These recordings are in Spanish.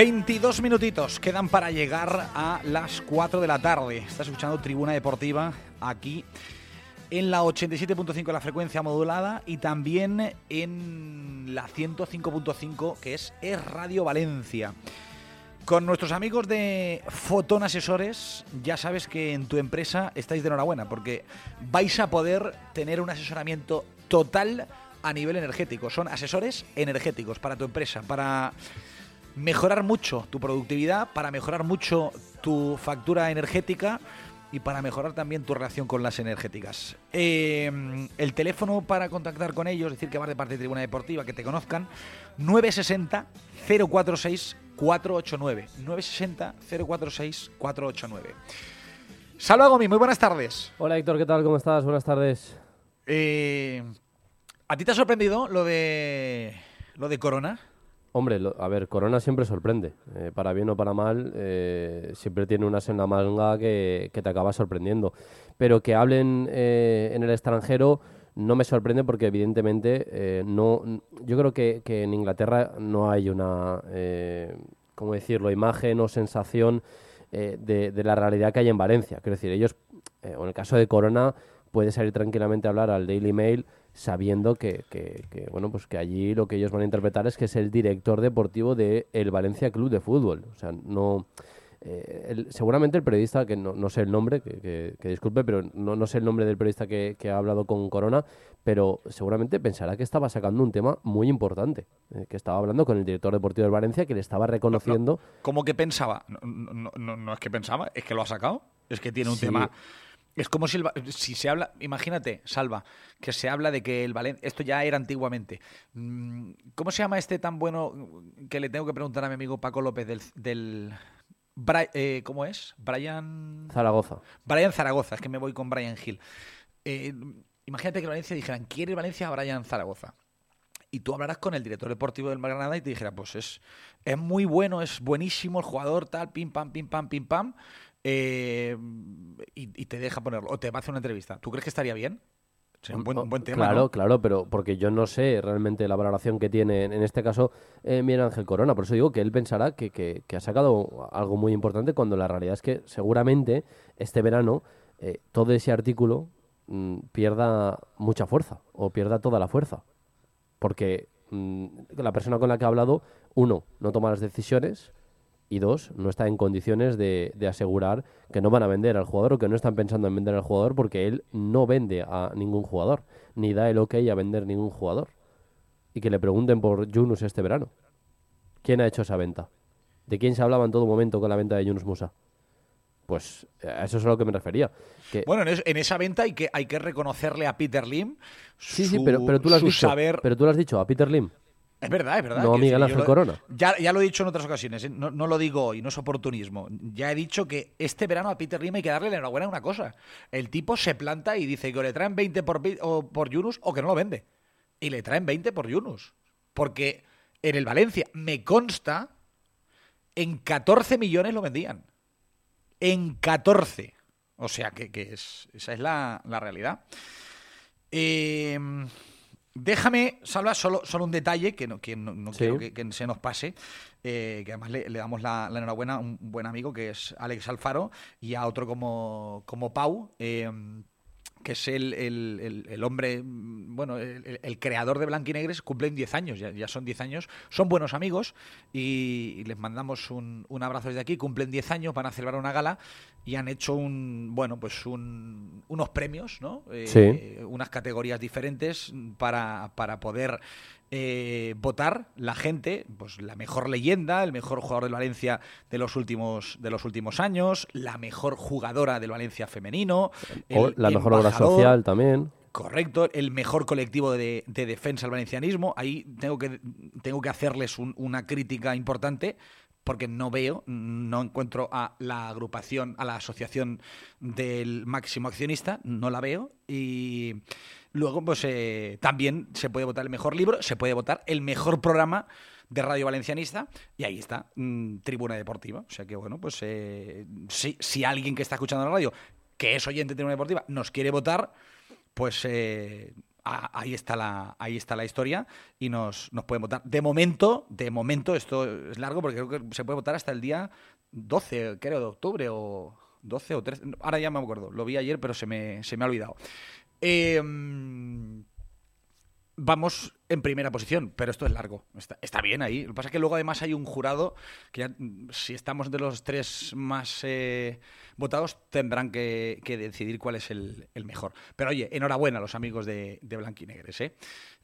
22 minutitos quedan para llegar a las 4 de la tarde. Estás escuchando Tribuna Deportiva aquí en la 87.5 la frecuencia modulada y también en la 105.5 que es Es Radio Valencia. Con nuestros amigos de Fotón Asesores, ya sabes que en tu empresa estáis de enhorabuena porque vais a poder tener un asesoramiento total a nivel energético. Son asesores energéticos para tu empresa, para mejorar mucho tu productividad, para mejorar mucho tu factura energética y para mejorar también tu relación con las energéticas. Eh, el teléfono para contactar con ellos, decir que vas de parte de Tribuna Deportiva, que te conozcan, 960 046 489. 960 046 489. Salva Gomi, muy buenas tardes. Hola Héctor, ¿qué tal? ¿Cómo estás? Buenas tardes. Eh, ¿A ti te ha sorprendido lo de lo de Corona? Hombre, a ver, Corona siempre sorprende. Eh, para bien o para mal, eh, siempre tiene una senda manga que, te acaba sorprendiendo. Pero que hablen eh, en el extranjero no me sorprende porque evidentemente no yo creo que, en Inglaterra no hay una, ¿cómo decirlo?, imagen o sensación de, de, la realidad que hay en Valencia. Quiero decir, ellos, o en el caso de Corona, puede salir tranquilamente a hablar al Daily Mail sabiendo que, que, bueno pues que allí lo que ellos van a interpretar es que es el director deportivo de el Valencia Club de Fútbol. O sea no eh, seguramente el periodista que no, no sé el nombre que, que, disculpe pero no, no, sé el nombre del periodista que, ha hablado con Corona pero seguramente pensará que estaba sacando un tema muy importante eh, que estaba hablando con el director deportivo del Valencia que le estaba reconociendo. ¿cómo que pensaba? No, no, es que pensaba es que lo ha sacado. Es que tiene un tema es como si, si se habla, imagínate, Salva, que se habla de que el Valencia, esto ya era antiguamente. Mm, ¿Cómo se llama este tan bueno que le tengo que preguntar a mi amigo Paco López del... del eh, ¿Cómo es? Brian... Zaragoza. Brian Zaragoza, es que me voy con Brian Hill. Eh, imagínate que el Valencia dijeran, ¿quiere Valencia a Brian Zaragoza? y tú hablarás con el director deportivo del Granada y te dijera, pues es, es muy bueno, es buenísimo el jugador, tal, pim, pam, pim, pam, pim, pam, eh, y, te deja ponerlo, o te va a hacer una entrevista. ¿Tú crees que estaría bien? un, buen, tema. Claro, claro, pero porque yo no sé realmente la valoración que tiene en este caso eh, Miguel Ángel Corona. Por eso digo que él pensará que, que, ha sacado algo muy importante cuando la realidad es que seguramente este verano eh, todo ese artículo mm, pierda mucha fuerza o pierda toda la fuerza. Porque mm, la persona con la que ha hablado, uno, no toma las decisiones y dos, no está en condiciones de, asegurar que no van a vender al jugador o que no están pensando en vender al jugador porque él no vende a ningún jugador, ni da el ok a vender ningún jugador. Y que le pregunten por Yunus este verano. ¿Quién ha hecho esa venta? ¿De quién se hablaba en todo momento con la venta de Yunus Musa? Pues a eso es a lo que me refería. bueno, en, esa venta hay que, hay que reconocerle a Peter Lim. Sí, sí, pero, pero, tú lo has dicho, pero tú lo has dicho, a Peter Lim. Es verdad, es verdad. No Miguel Ángel Corona. Ya, ya, lo he dicho en otras ocasiones, ¿eh? no, lo digo hoy, no es oportunismo. Ya he dicho que este verano a Peter Lim hay que darle la enhorabuena a una cosa. El tipo se planta y dice que le traen 20 por, o por Yunus o que no lo vende. Y le traen 20 por Yunus. Porque en el Valencia, me consta, en 14 millones lo vendían. En 14. O sea que, es, esa es la, la realidad. Eh, Déjame, Salva, solo, solo un detalle que no, que no, quiero que, se nos pase, eh, que además le, damos la, enhorabuena a un buen amigo que es Alex Alfaro y a otro como, como Pau. Eh, que es el, el, el, hombre, bueno, el, creador de Blanquinegres, cumplen 10 años, ya, ya son 10 años, son buenos amigos y, les mandamos un, un, abrazo desde aquí, cumplen 10 años, van a celebrar una gala y han hecho un, bueno, pues un, unos premios, ¿no? Eh, unas categorías diferentes para, para poder eh, votar la gente, pues la mejor leyenda, el mejor jugador del Valencia de los últimos de los últimos años, la mejor jugadora del Valencia femenino, la mejor obra social también. Correcto, el mejor colectivo de, defensa al valencianismo. Ahí tengo que, tengo que hacerles una crítica importante porque no veo, no encuentro a la agrupación, a la asociación del máximo accionista, no la veo. Y Luego, pues eh, también se puede votar el mejor libro, se puede votar el mejor programa de Radio Valencianista y ahí está, mm, Tribuna Deportiva. O sea que, bueno, pues eh, si, alguien que está escuchando la radio, que es oyente de Tribuna Deportiva, nos quiere votar, pues eh, ahí está la, ahí está la historia y nos, nos pueden votar. De momento, de momento, esto es largo porque creo que se puede votar hasta el día 12, creo, de octubre o 12 o 13. Ahora ya me acuerdo, lo vi ayer, pero se me, se me ha olvidado. Eh, vamos en primera posición, pero esto es largo. Está, bien ahí. Lo que pasa es que luego además hay un jurado que mm, si estamos de los tres más eh, votados tendrán que, decidir cuál es el, mejor. Pero oye, enhorabuena a los amigos de, de Blanquinegres. ¿eh?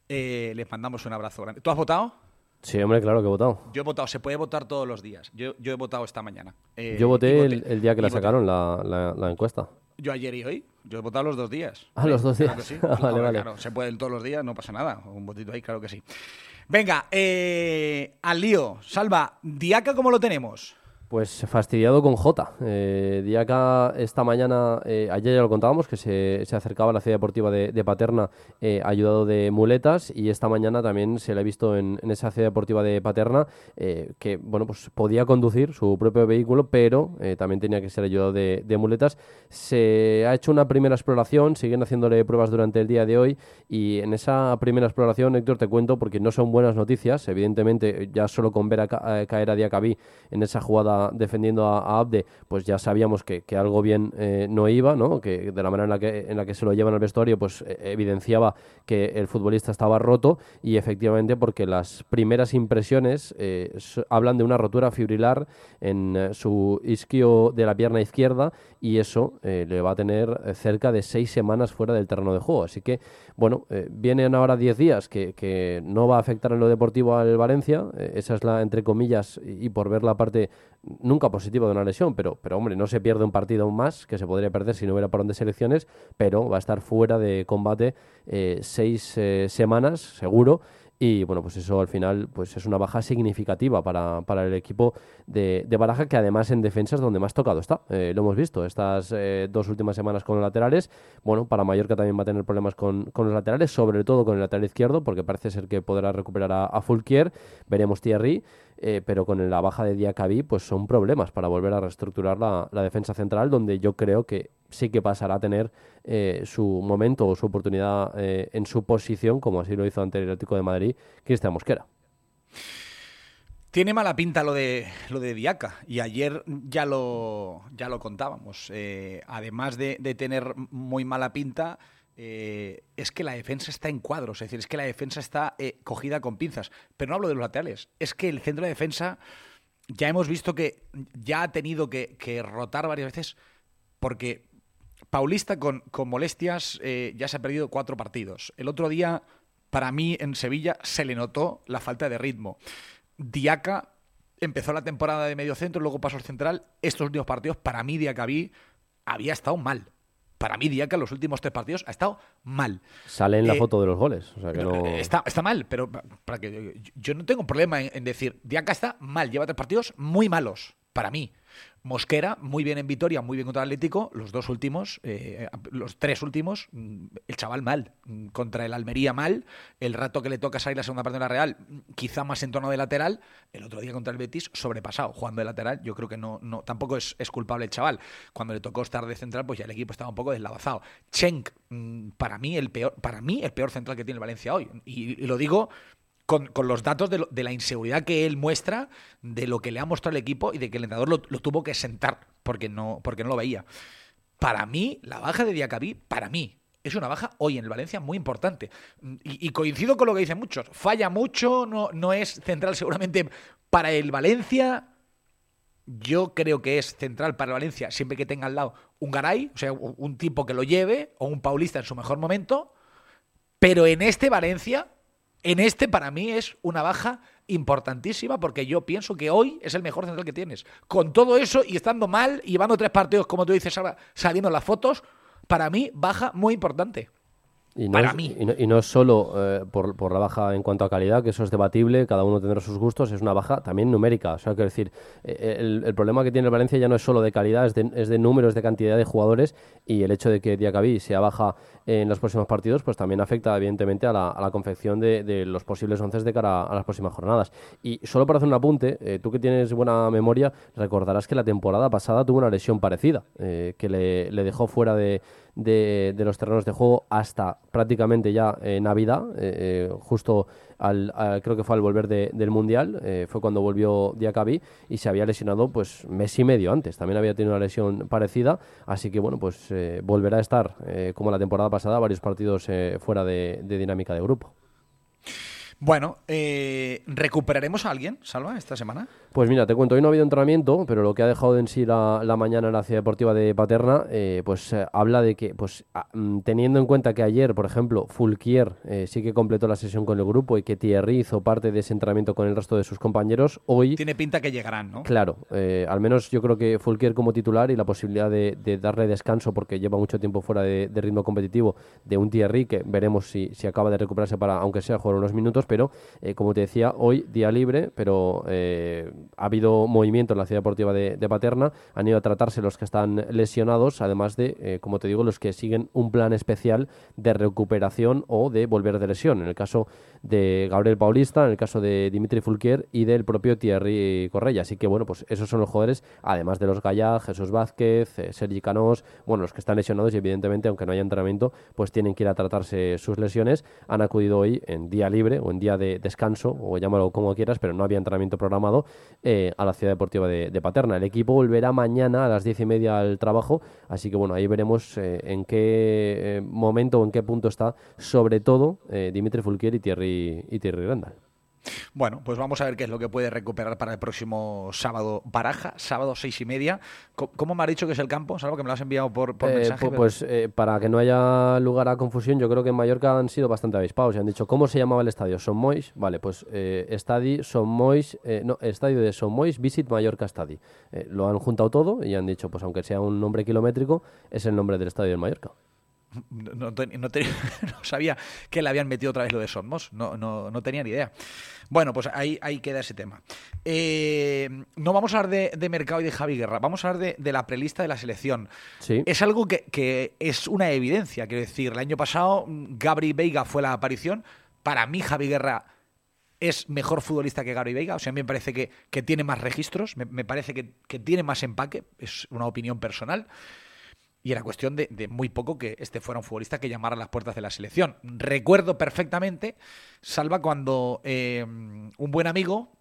¿eh? les mandamos un abrazo grande. ¿Tú has votado? Sí, hombre, claro que he votado. Yo he votado, se puede votar todos los días. Yo, he votado esta mañana. Eh, yo voté, el, día que la sacaron la, la encuesta. Yo ayer y hoy. Yo he votado los dos días. Ah, los dos días. vale, vale. se pueden todos los días, no pasa nada. Un votito ahí, claro que sí. Venga, eh, al lío. Salva, Diaca, ¿cómo lo tenemos? Pues fastidiado con J. Eh, Diaca esta mañana, eh, ayer ya lo contábamos, que se, acercaba a la ciudad deportiva de, Paterna eh, ayudado de muletas y esta mañana también se le ha visto en, esa ciudad deportiva de Paterna eh, que bueno pues podía conducir su propio vehículo, pero también tenía que ser ayudado de, muletas. Se ha hecho una primera exploración, siguen haciéndole pruebas durante el día de hoy y en esa primera exploración, Héctor, te cuento porque no son buenas noticias. Evidentemente, ya solo con ver a, caer a Diacabí en esa jugada defendiendo a, Abde, pues ya sabíamos que, algo bien eh, no iba, ¿no? que de la manera en la que, en la que se lo llevan al vestuario, pues eh, evidenciaba que el futbolista estaba roto y efectivamente porque las primeras impresiones eh, hablan de una rotura fibrilar en su isquio de la pierna izquierda y eso le va a tener cerca de seis semanas fuera del terreno de juego. Así que, bueno, vienen ahora diez días que, que, no va a afectar en lo deportivo al Valencia, esa es la, entre comillas, y por ver la parte nunca positivo de una lesión, pero, pero hombre, no se pierde un partido aún más, que se podría perder si no hubiera parón de selecciones, pero va a estar fuera de combate eh, seis eh, semanas, seguro, y bueno, pues eso al final pues es una baja significativa para, para el equipo de, de, Baraja, que además en defensa es donde más tocado está. Eh, lo hemos visto estas dos últimas semanas con los laterales. Bueno, para Mallorca también va a tener problemas con, con, los laterales, sobre todo con el lateral izquierdo, porque parece ser que podrá recuperar a, a Fulquier. Veremos Thierry. Eh, pero con la baja de Diacabí pues son problemas para volver a reestructurar la, defensa central, donde yo creo que sí que pasará a tener eh, su momento o su oportunidad eh, en su posición, como así lo hizo ante el Atlético de Madrid, Cristian Mosquera. Tiene mala pinta lo de lo de Diaca y ayer ya lo ya lo contábamos. además de, tener muy mala pinta, eh, es que la defensa está en cuadros, es decir, es que la defensa está eh, cogida con pinzas. Pero no hablo de los laterales, es que el centro de defensa ya hemos visto que ya ha tenido que, rotar varias veces porque Paulista con, molestias eh, ya se ha perdido cuatro partidos. El otro día, para mí, en Sevilla se le notó la falta de ritmo. Diaca empezó la temporada de medio centro, luego pasó al central. Estos últimos partidos, para mí, Diacabí había estado mal para mí Diaca en los últimos tres partidos ha estado mal. Sale en la eh, foto de los goles. está, está, mal, pero para que yo no tengo problema en, en decir, Diaca está mal, lleva tres partidos muy malos, para mí. Mosquera, muy bien en Vitoria, muy bien contra el Atlético. Los dos últimos, eh, los tres últimos, mm, el chaval mal. Mm, contra el Almería mal. El rato que le toca salir la segunda parte de la Real, mm, quizá más en tono de lateral. El otro día contra el Betis, sobrepasado, jugando de lateral. Yo creo que no, no tampoco es, culpable el chaval. Cuando le tocó estar de central, pues ya el equipo estaba un poco deslavazado. Chenk, para mí, el peor, para mí, el peor central que tiene el Valencia hoy. y lo digo con, los datos de, la inseguridad que él muestra, de lo que le ha mostrado el equipo y de que el entrenador lo, tuvo que sentar porque no, porque no lo veía. Para mí, la baja de Diacabí, para mí, es una baja hoy en el Valencia muy importante. Y, coincido con lo que dicen muchos. Falla mucho, no, no es central seguramente para el Valencia. Yo creo que es central para el Valencia siempre que tenga al lado un Garay, o sea, un tipo que lo lleve, o un Paulista en su mejor momento. Pero en este Valencia en este, para mí, es una baja importantísima porque yo pienso que hoy es el mejor central que tienes. Con todo eso y estando mal y llevando tres partidos, como tú dices ahora, saliendo las fotos, para mí, baja muy importante. Y no, es, Y no, solo eh, por, la baja en cuanto a calidad, que eso es debatible, cada uno tendrá sus gustos, es una baja también numérica. O sea, quiero decir, eh, el, problema que tiene el Valencia ya no es solo de calidad, es de, es de números, de cantidad de jugadores y el hecho de que Diacabí sea baja en los próximos partidos, pues también afecta evidentemente a la, confección de, los posibles once de cara a, las próximas jornadas. Y solo para hacer un apunte, eh, tú que tienes buena memoria, recordarás que la temporada pasada tuvo una lesión parecida, que le, le dejó fuera de de, los terrenos de juego hasta prácticamente ya Navidad, justo al, creo que fue al volver del Mundial, fue cuando volvió Diakabi y se había lesionado pues mes y medio antes, también había tenido una lesión parecida, así que bueno, pues volverá a estar como la temporada pasada, varios partidos fuera de dinámica de grupo. Bueno, eh, ¿recuperaremos a alguien, Salva, esta semana? Pues mira, te cuento, hoy no ha habido entrenamiento, pero lo que ha dejado en sí la, mañana en la ciudad deportiva de Paterna, eh, pues eh, habla de que, pues mm, teniendo en cuenta que ayer, por ejemplo, Fulquier sí que completó la sesión con el grupo y que Thierry hizo parte de ese entrenamiento con el resto de sus compañeros, hoy... Tiene pinta que llegarán, ¿no? Claro, al menos yo creo que Fulquier como titular y la posibilidad de, darle descanso, porque lleva mucho tiempo fuera de, ritmo competitivo, de un Thierry que veremos si, si acaba de recuperarse para, aunque sea jugar unos minutos, pero eh, como te decía, hoy día libre, pero eh, ha habido movimiento en la ciudad deportiva de, Paterna, han ido a tratarse los que están lesionados, además de, eh, como te digo, los que siguen un plan especial de recuperación o de volver de lesión. En el caso de Gabriel Paulista, en el caso de Dimitri Fulquier y del propio Thierry Correia. Así que, bueno, pues esos son los jugadores, además de los Gallá, Jesús Vázquez, Sergi Canós, bueno, los que están lesionados y evidentemente, aunque no haya entrenamiento, pues tienen que ir a tratarse sus lesiones. Han acudido hoy en día libre o en día de descanso, o llámalo como quieras, pero no había entrenamiento programado eh, a la ciudad deportiva de, Paterna. El equipo volverá mañana a las diez y media al trabajo, así que bueno, ahí veremos eh, en qué eh, momento o en qué punto está, sobre todo Dimitri Fulquier y Thierry, y Thierry Randall. Bueno, pues vamos a ver qué es lo que puede recuperar para el próximo sábado Baraja, sábado seis y media. ¿Cómo me ha dicho que es el campo? Es algo que me lo has enviado por, por eh, mensaje. Pues eh, para que no haya lugar a confusión, yo creo que en Mallorca han sido bastante avispados y han dicho, ¿cómo se llamaba el estadio? Son Mois, vale, pues eh, estadio Son Mois, no, estadio de Son Mois, Visit Mallorca Stadi. lo han juntado todo y han dicho, pues aunque sea un nombre kilométrico, es el nombre del estadio de Mallorca. No, no, sabía que le habían metido otra vez lo de Somos, no, no, tenía ni idea. Bueno, pues ahí, ahí queda ese tema. Eh, no vamos a hablar de, mercado y de Javi Guerra, vamos a hablar de, la prelista de la selección. Es algo que, es una evidencia, quiero decir, el año pasado Gabri Veiga fue la aparición, para mí Javi Guerra es mejor futbolista que Gabri Veiga, o sea, a mí me parece que, tiene más registros, me, parece que, que tiene más empaque, es una opinión personal y era cuestión de, muy poco que este fuera un futbolista que llamara a las puertas de la selección. Recuerdo perfectamente, Salva, cuando eh, un buen amigo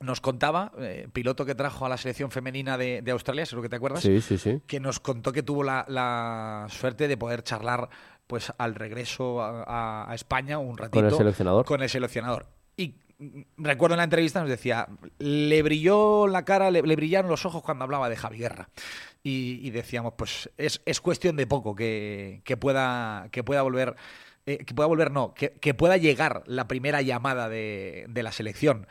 nos contaba, eh, piloto que trajo a la selección femenina de, Australia, es lo que te acuerdas, sí, sí, sí. que nos contó que tuvo la, suerte de poder charlar pues al regreso a, España un ratito con el seleccionador. Con el seleccionador. Recuerdo en la entrevista nos decía, le brilló la cara, le, le brillaron los ojos cuando hablaba de Javi Guerra y, decíamos, pues es, es, cuestión de poco que, que pueda, que pueda volver. Eh, que pueda volver, no, que, que, pueda llegar la primera llamada de, de la selección.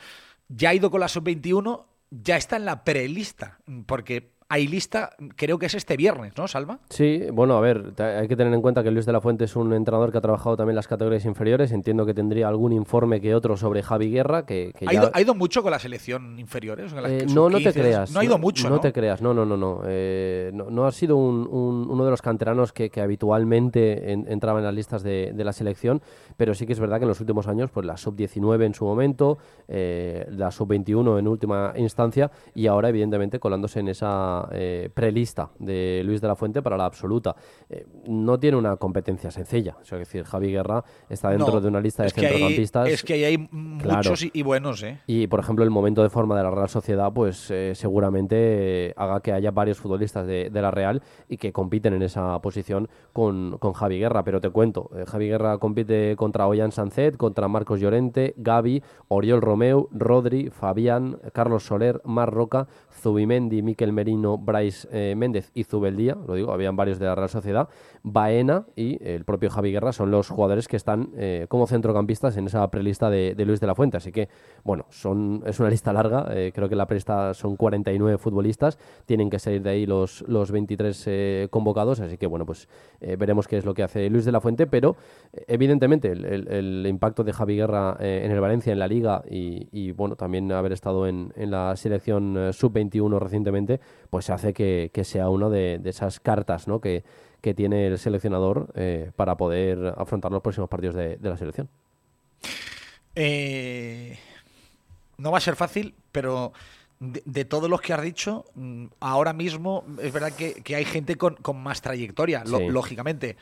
Ya ha ido con la sub-21, ya está en la prelista, porque hay lista, creo que es este viernes, ¿no, Salva? Sí, bueno, a ver, hay que tener en cuenta que Luis de la Fuente es un entrenador que ha trabajado también las categorías inferiores. Entiendo que tendría algún informe que otro sobre Javi Guerra. Que, ¿Ha, ido, ¿Ha, ido, mucho con la selección inferiores? Eh, no, no te creas. No ha ido mucho. No, te creas, no, no, no. No, eh, no, ha sido uno de los canteranos que, habitualmente entraba en las listas de, la selección, pero sí que es verdad que en los últimos años, pues la sub-19 en su momento, eh, la sub-21 en última instancia y ahora, evidentemente, colándose en esa eh, prelista de Luis de la Fuente para la absoluta. Eh, no tiene una competencia sencilla. es decir, Javi Guerra está dentro de una lista de centrocampistas. es que ahí hay muchos y, buenos, ¿eh? Y, por ejemplo, el momento de forma de la Real Sociedad, pues seguramente haga que haya varios futbolistas de, la Real y que compiten en esa posición con, con Javi Guerra. Pero te cuento, Javi Guerra compite contra Ollán Sancet, contra Marcos Llorente, Gaby, Oriol Romeu, Rodri, Fabián, Carlos Soler, Mar Roca, Zubimendi, Miquel Merino, Bryce eh, Méndez y Zubeldía, lo digo, habían varios de la Real Sociedad, Baena y el propio Javi Guerra son los jugadores que están eh, como centrocampistas en esa prelista de, Luis de la Fuente. Así que, bueno, son, es una lista larga, eh, creo que la prelista son 49 futbolistas, tienen que salir de ahí los, los 23 convocados, así que, bueno, pues veremos qué es lo que hace Luis de la Fuente, pero evidentemente el, impacto de Javi Guerra en el Valencia, en la Liga y, bueno, también haber estado en, en la selección sub-20 recientemente, pues hace que, sea una de, esas cartas ¿no? que, que tiene el seleccionador eh, para poder afrontar los próximos partidos de, la selección. Eh, no va a ser fácil, pero de, todos los que has dicho, mm, ahora mismo es verdad que, hay gente con, más trayectoria, lógicamente.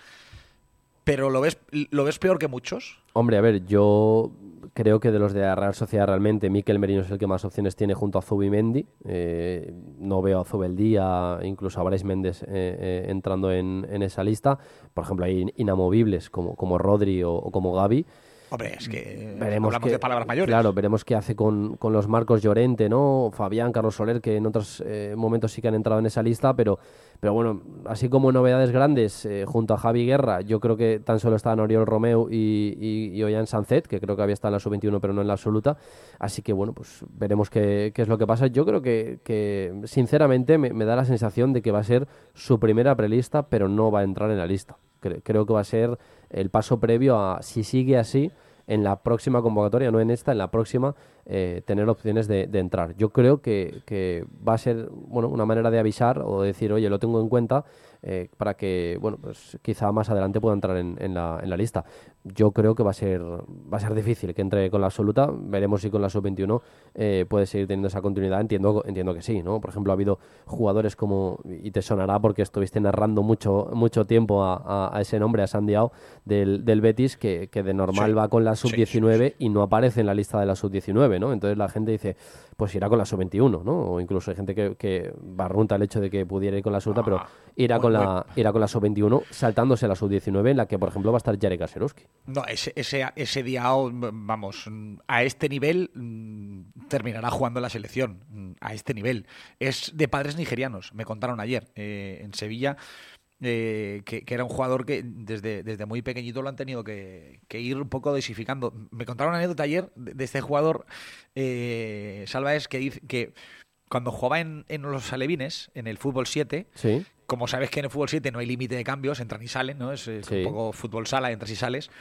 Pero ¿lo ves, ¿lo ves peor que muchos? Hombre, a ver, yo creo que de los de la Real Sociedad realmente Miquel Merino es el que más opciones tiene junto a Zubimendi. Eh, no veo a Zubeldía, incluso a Brais Méndez eh, eh, entrando en, esa lista. Por ejemplo, hay inamovibles como, como Rodri o, o como Gaby. Hombre, es que veremos hablamos de palabras mayores. Claro, veremos qué hace con, con, los Marcos Llorente, ¿no? Fabián, Carlos Soler, que en otros eh, momentos sí que han entrado en esa lista, pero, pero bueno, así como novedades grandes, eh, junto a Javi Guerra, yo creo que tan solo están Oriol Romeo y, y, y Ollán Sanzet, que creo que había estado en la sub-21, pero no en la absoluta. Así que bueno, pues veremos qué, qué es lo que pasa. Yo creo que, que sinceramente, me, me, da la sensación de que va a ser su primera prelista, pero no va a entrar en la lista. Creo que va a ser el paso previo a, si sigue así, en la próxima convocatoria, no en esta, en la próxima, eh, tener opciones de, entrar. Yo creo que, que, va a ser bueno, una manera de avisar o decir, oye, lo tengo en cuenta eh, para que, bueno, pues quizá más adelante pueda entrar en, en, la, en la lista yo creo que va a ser va a ser difícil que entre con la absoluta. Veremos si con la sub-21 eh, puede seguir teniendo esa continuidad. Entiendo, entiendo que sí, ¿no? Por ejemplo, ha habido jugadores como, y te sonará porque estuviste narrando mucho, mucho tiempo a, ese nombre, a Sandiao, del, del Betis, que, que de normal va con la sub-19 y no aparece en la lista de la sub-19, ¿no? Entonces la gente dice, pues irá con la sub-21, ¿no? O incluso hay gente que, que barrunta el hecho de que pudiera ir con la absoluta, pero ah, irá, con la, irá con la sub-21 saltándose a la sub-19 en la que, por ejemplo, va a estar Jarek Kaserowski. No, ese, ese, ese día, vamos, a este nivel mm, terminará jugando la selección, mm, a este nivel. Es de padres nigerianos, me contaron ayer eh, en Sevilla. Eh, que, era un jugador que desde, desde muy pequeñito lo han tenido que, ir un poco desificando. Me contaron una anécdota ayer de, este jugador, eh, Salva, es que cuando jugaba en, en, los alevines, en el fútbol 7, como sabes que en el fútbol 7 no hay límite de cambios, entran y salen, ¿no? Es, un poco fútbol sala, entras y sales.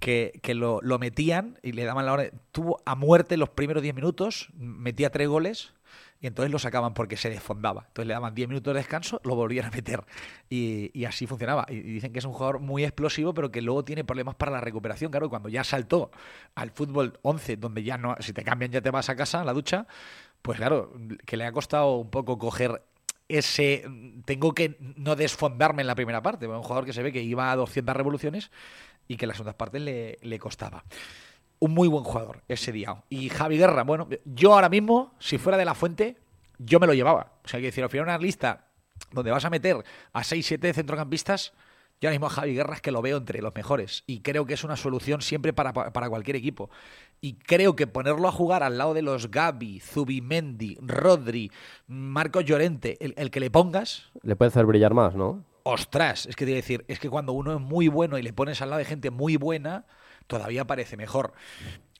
Que, que lo, lo, metían y le daban la hora. Tuvo a muerte los primeros 10 minutos, metía tres goles y entonces lo sacaban porque se desfondaba. Entonces le daban 10 minutos de descanso, lo volvían a meter. Y, así funcionaba. Y, dicen que es un jugador muy explosivo, pero que luego tiene problemas para la recuperación. Claro, cuando ya saltó al fútbol 11, donde ya no, si te cambian ya te vas a casa, a la ducha, pues claro, que le ha costado un poco coger ese tengo que no desfondarme en la primera parte. Un jugador que se ve que iba a 200 revoluciones y que en las otras partes le, le costaba un muy buen jugador ese día. Y Javi Guerra, bueno, yo ahora mismo, si fuera de la fuente, yo me lo llevaba. O sea, que decir, al final una lista donde vas a meter a 6-7 centrocampistas, yo ahora mismo a Javi Guerra es que lo veo entre los mejores. Y creo que es una solución siempre para, cualquier equipo. Y creo que ponerlo a jugar al lado de los Gaby, Zubimendi, Rodri, Marcos Llorente, el, el que le pongas. Le puede hacer brillar más, ¿no? Ostras, es que te voy a decir, es que cuando uno es muy bueno y le pones al lado de gente muy buena todavía parece mejor.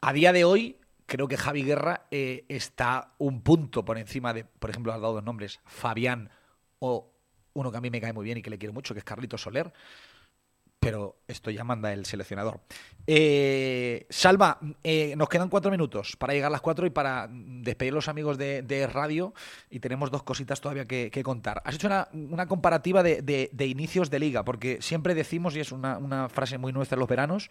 A día de hoy, creo que Javi Guerra eh, está un punto por encima de, por ejemplo, has dado dos nombres, Fabián o uno que a mí me cae muy bien y que le quiero mucho, que es Carlito Soler. Pero esto ya manda el seleccionador. Eh, Salva, eh, nos quedan cuatro minutos para llegar a las cuatro y para despedir a los amigos de, radio. Y tenemos dos cositas todavía que, contar. Has hecho una, comparativa de, inicios de liga, porque siempre decimos, y es una, una frase muy nuestra en los veranos,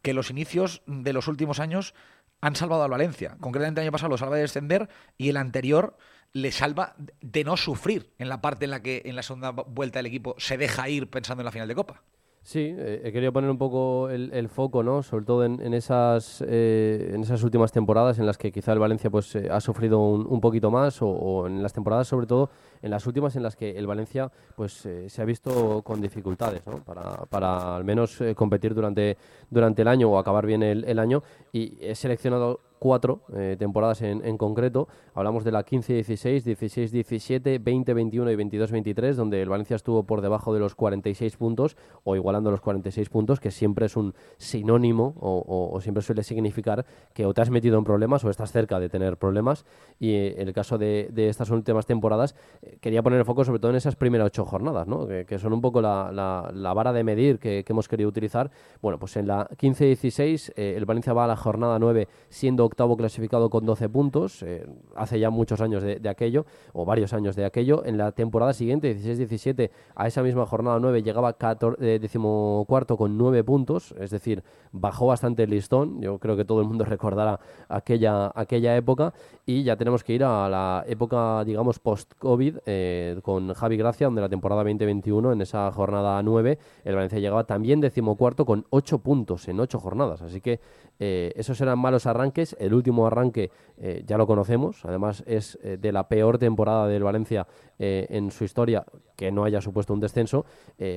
que los inicios de los últimos años han salvado al Valencia. Concretamente el año pasado lo salva de descender y el anterior le salva de no sufrir en la parte en la que en la segunda vuelta el equipo se deja ir pensando en la final de Copa. Sí, eh, he querido poner un poco el, foco, ¿no? Sobre todo en, esas, eh, en esas últimas temporadas en las que quizá el Valencia pues eh, ha sufrido un, poquito más o, en las temporadas sobre todo en las últimas en las que el Valencia pues se ha visto con dificultades, ¿no? Para, para al menos competir durante, durante el año o acabar bien el, el año y he seleccionado cuatro eh, temporadas en, concreto. Hablamos de la 15-16, 16-17, 20-21 y 22-23, donde el Valencia estuvo por debajo de los 46 puntos o igualando los 46 puntos, que siempre es un sinónimo o, siempre suele significar que o te has metido en problemas o estás cerca de tener problemas. Y eh, en el caso de, estas últimas temporadas, eh, quería poner el foco sobre todo en esas primeras ocho jornadas, ¿no? que, son un poco la, vara de medir que, que, hemos querido utilizar. Bueno, pues en la 15-16 el Valencia va a la jornada 9 siendo octavo clasificado con 12 puntos, eh, hace ya muchos años de, aquello, o varios años de aquello. En la temporada siguiente, 16-17, a esa misma jornada 9 llegaba 14, decimocuarto con 9 puntos, es decir, bajó bastante el listón. Yo creo que todo el mundo recordará aquella, aquella época. Y ya tenemos que ir a la época, digamos, post-COVID, eh, con Javi Gracia, donde la temporada 2021, en esa jornada 9, el Valencia llegaba también decimocuarto con 8 puntos en 8 jornadas. Así que eh, esos eran malos arranques. El último arranque eh, ya lo conocemos. Además, es de la peor temporada del Valencia en su historia que no haya supuesto un descenso.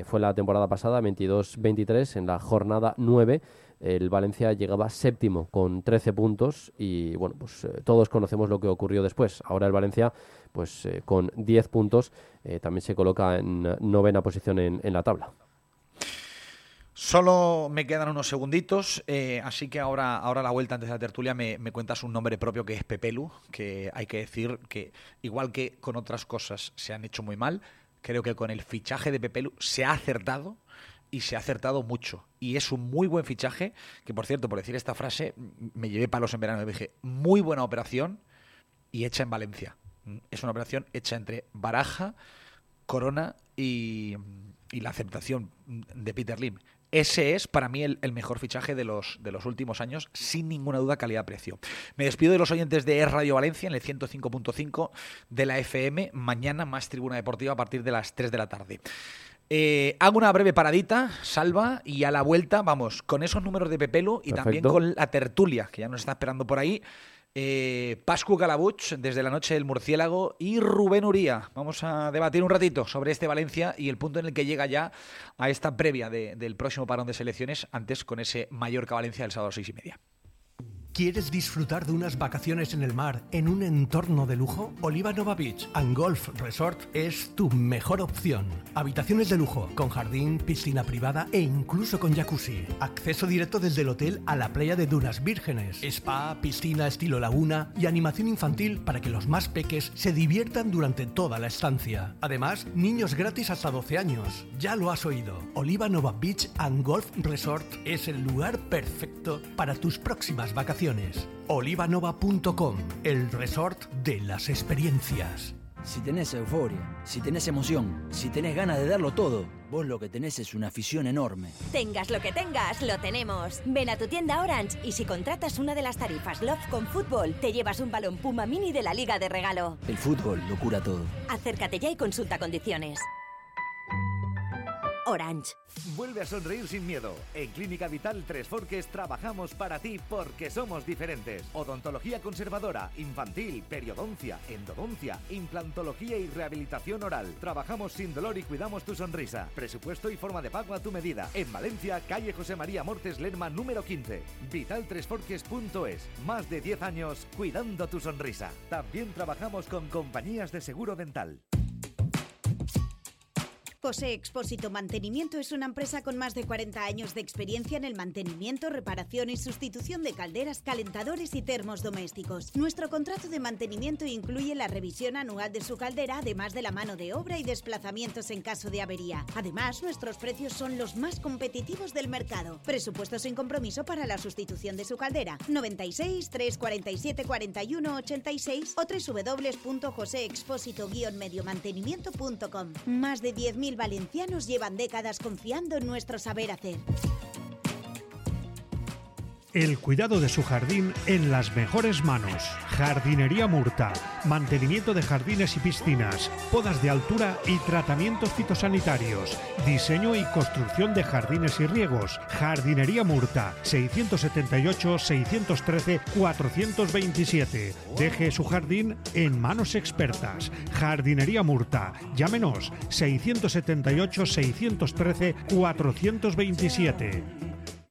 fue la temporada pasada, 22-23, en la jornada 9 el Valencia llegaba séptimo con 13 puntos y bueno, pues eh, todos conocemos lo que ocurrió después. Ahora el Valencia, pues eh, con 10 puntos, eh, también se coloca en novena posición en, la tabla. Solo me quedan unos segunditos, así que ahora, ahora la vuelta antes de la tertulia me, me, cuentas un nombre propio que es Pepelu, que hay que decir que igual que con otras cosas se han hecho muy mal, creo que con el fichaje de Pepelu se ha acertado y se ha acertado mucho. Y es un muy buen fichaje, que por cierto, por decir esta frase, me llevé palos en verano y dije, muy buena operación y hecha en Valencia. Es una operación hecha entre Baraja, Corona y, la aceptación de Peter Lim. Ese es para mí el, mejor fichaje de los, de los últimos años, sin ninguna duda calidad-precio. Me despido de los oyentes de Radio Valencia en el 105.5 de la FM. Mañana más tribuna deportiva a partir de las 3 de la tarde. Eh, hago una breve paradita, Salva, y a la vuelta, vamos, con esos números de Pepelu y también con la tertulia, que ya nos está esperando por ahí. Eh, Pascu Calabuch, desde la noche del murciélago, y Rubén Uría. Vamos a debatir un ratito sobre este Valencia y el punto en el que llega ya a esta previa del próximo parón de selecciones, antes con ese Mallorca-Valencia del sábado seis y media. ¿Quieres disfrutar de unas vacaciones en el mar en un entorno de lujo? Oliva Nova Beach and Golf Resort es tu mejor opción. Habitaciones de lujo, con jardín, piscina privada e incluso con jacuzzi. Acceso directo desde el hotel a la playa de Dunas Vírgenes. Spa, piscina estilo laguna y animación infantil para que los más peques se diviertan durante toda la estancia. Además, niños gratis hasta 12 años. Ya lo has oído. Oliva Nova Beach and Golf Resort es el lugar perfecto para tus próximas vacaciones Olivanova.com, el resort de las experiencias. Si tenés euforia, si tenés emoción, si tenés ganas de darlo todo, vos lo que tenés es una afición enorme. Tengas lo que tengas, lo tenemos. Ven a tu tienda Orange y si contratas una de las tarifas Love con fútbol, te llevas un balón Puma Mini de la liga de regalo. El fútbol lo cura todo. Acércate ya y consulta condiciones. Orange. Vuelve a sonreír sin miedo. En Clínica Vital Tres Forques trabajamos para ti porque somos diferentes. Odontología conservadora, infantil, periodoncia, endodoncia, implantología y rehabilitación oral. Trabajamos sin dolor y cuidamos tu sonrisa. Presupuesto y forma de pago a tu medida. En Valencia, calle José María Mortes Lerma número 15. Vitaltresforques.es. Más de 10 años cuidando tu sonrisa. También trabajamos con compañías de seguro dental. José Expósito Mantenimiento es una empresa con más de 40 años de experiencia en el mantenimiento, reparación y sustitución de calderas, calentadores y termos domésticos. Nuestro contrato de mantenimiento incluye la revisión anual de su caldera, además de la mano de obra y desplazamientos en caso de avería. Además, nuestros precios son los más competitivos del mercado. Presupuesto sin compromiso para la sustitución de su caldera. 96 347 41 86 o www.joseexposito-mediomantenimiento.com. Más de 10.000 valencianos llevan décadas confiando en nuestro saber hacer el cuidado de su jardín en las mejores manos. Jardinería Murta, mantenimiento de jardines y piscinas, podas de altura y tratamientos fitosanitarios, diseño y construcción de jardines y riegos. Jardinería Murta, 678-613-427. Deje su jardín en manos expertas. Jardinería Murta, llámenos 678-613-427.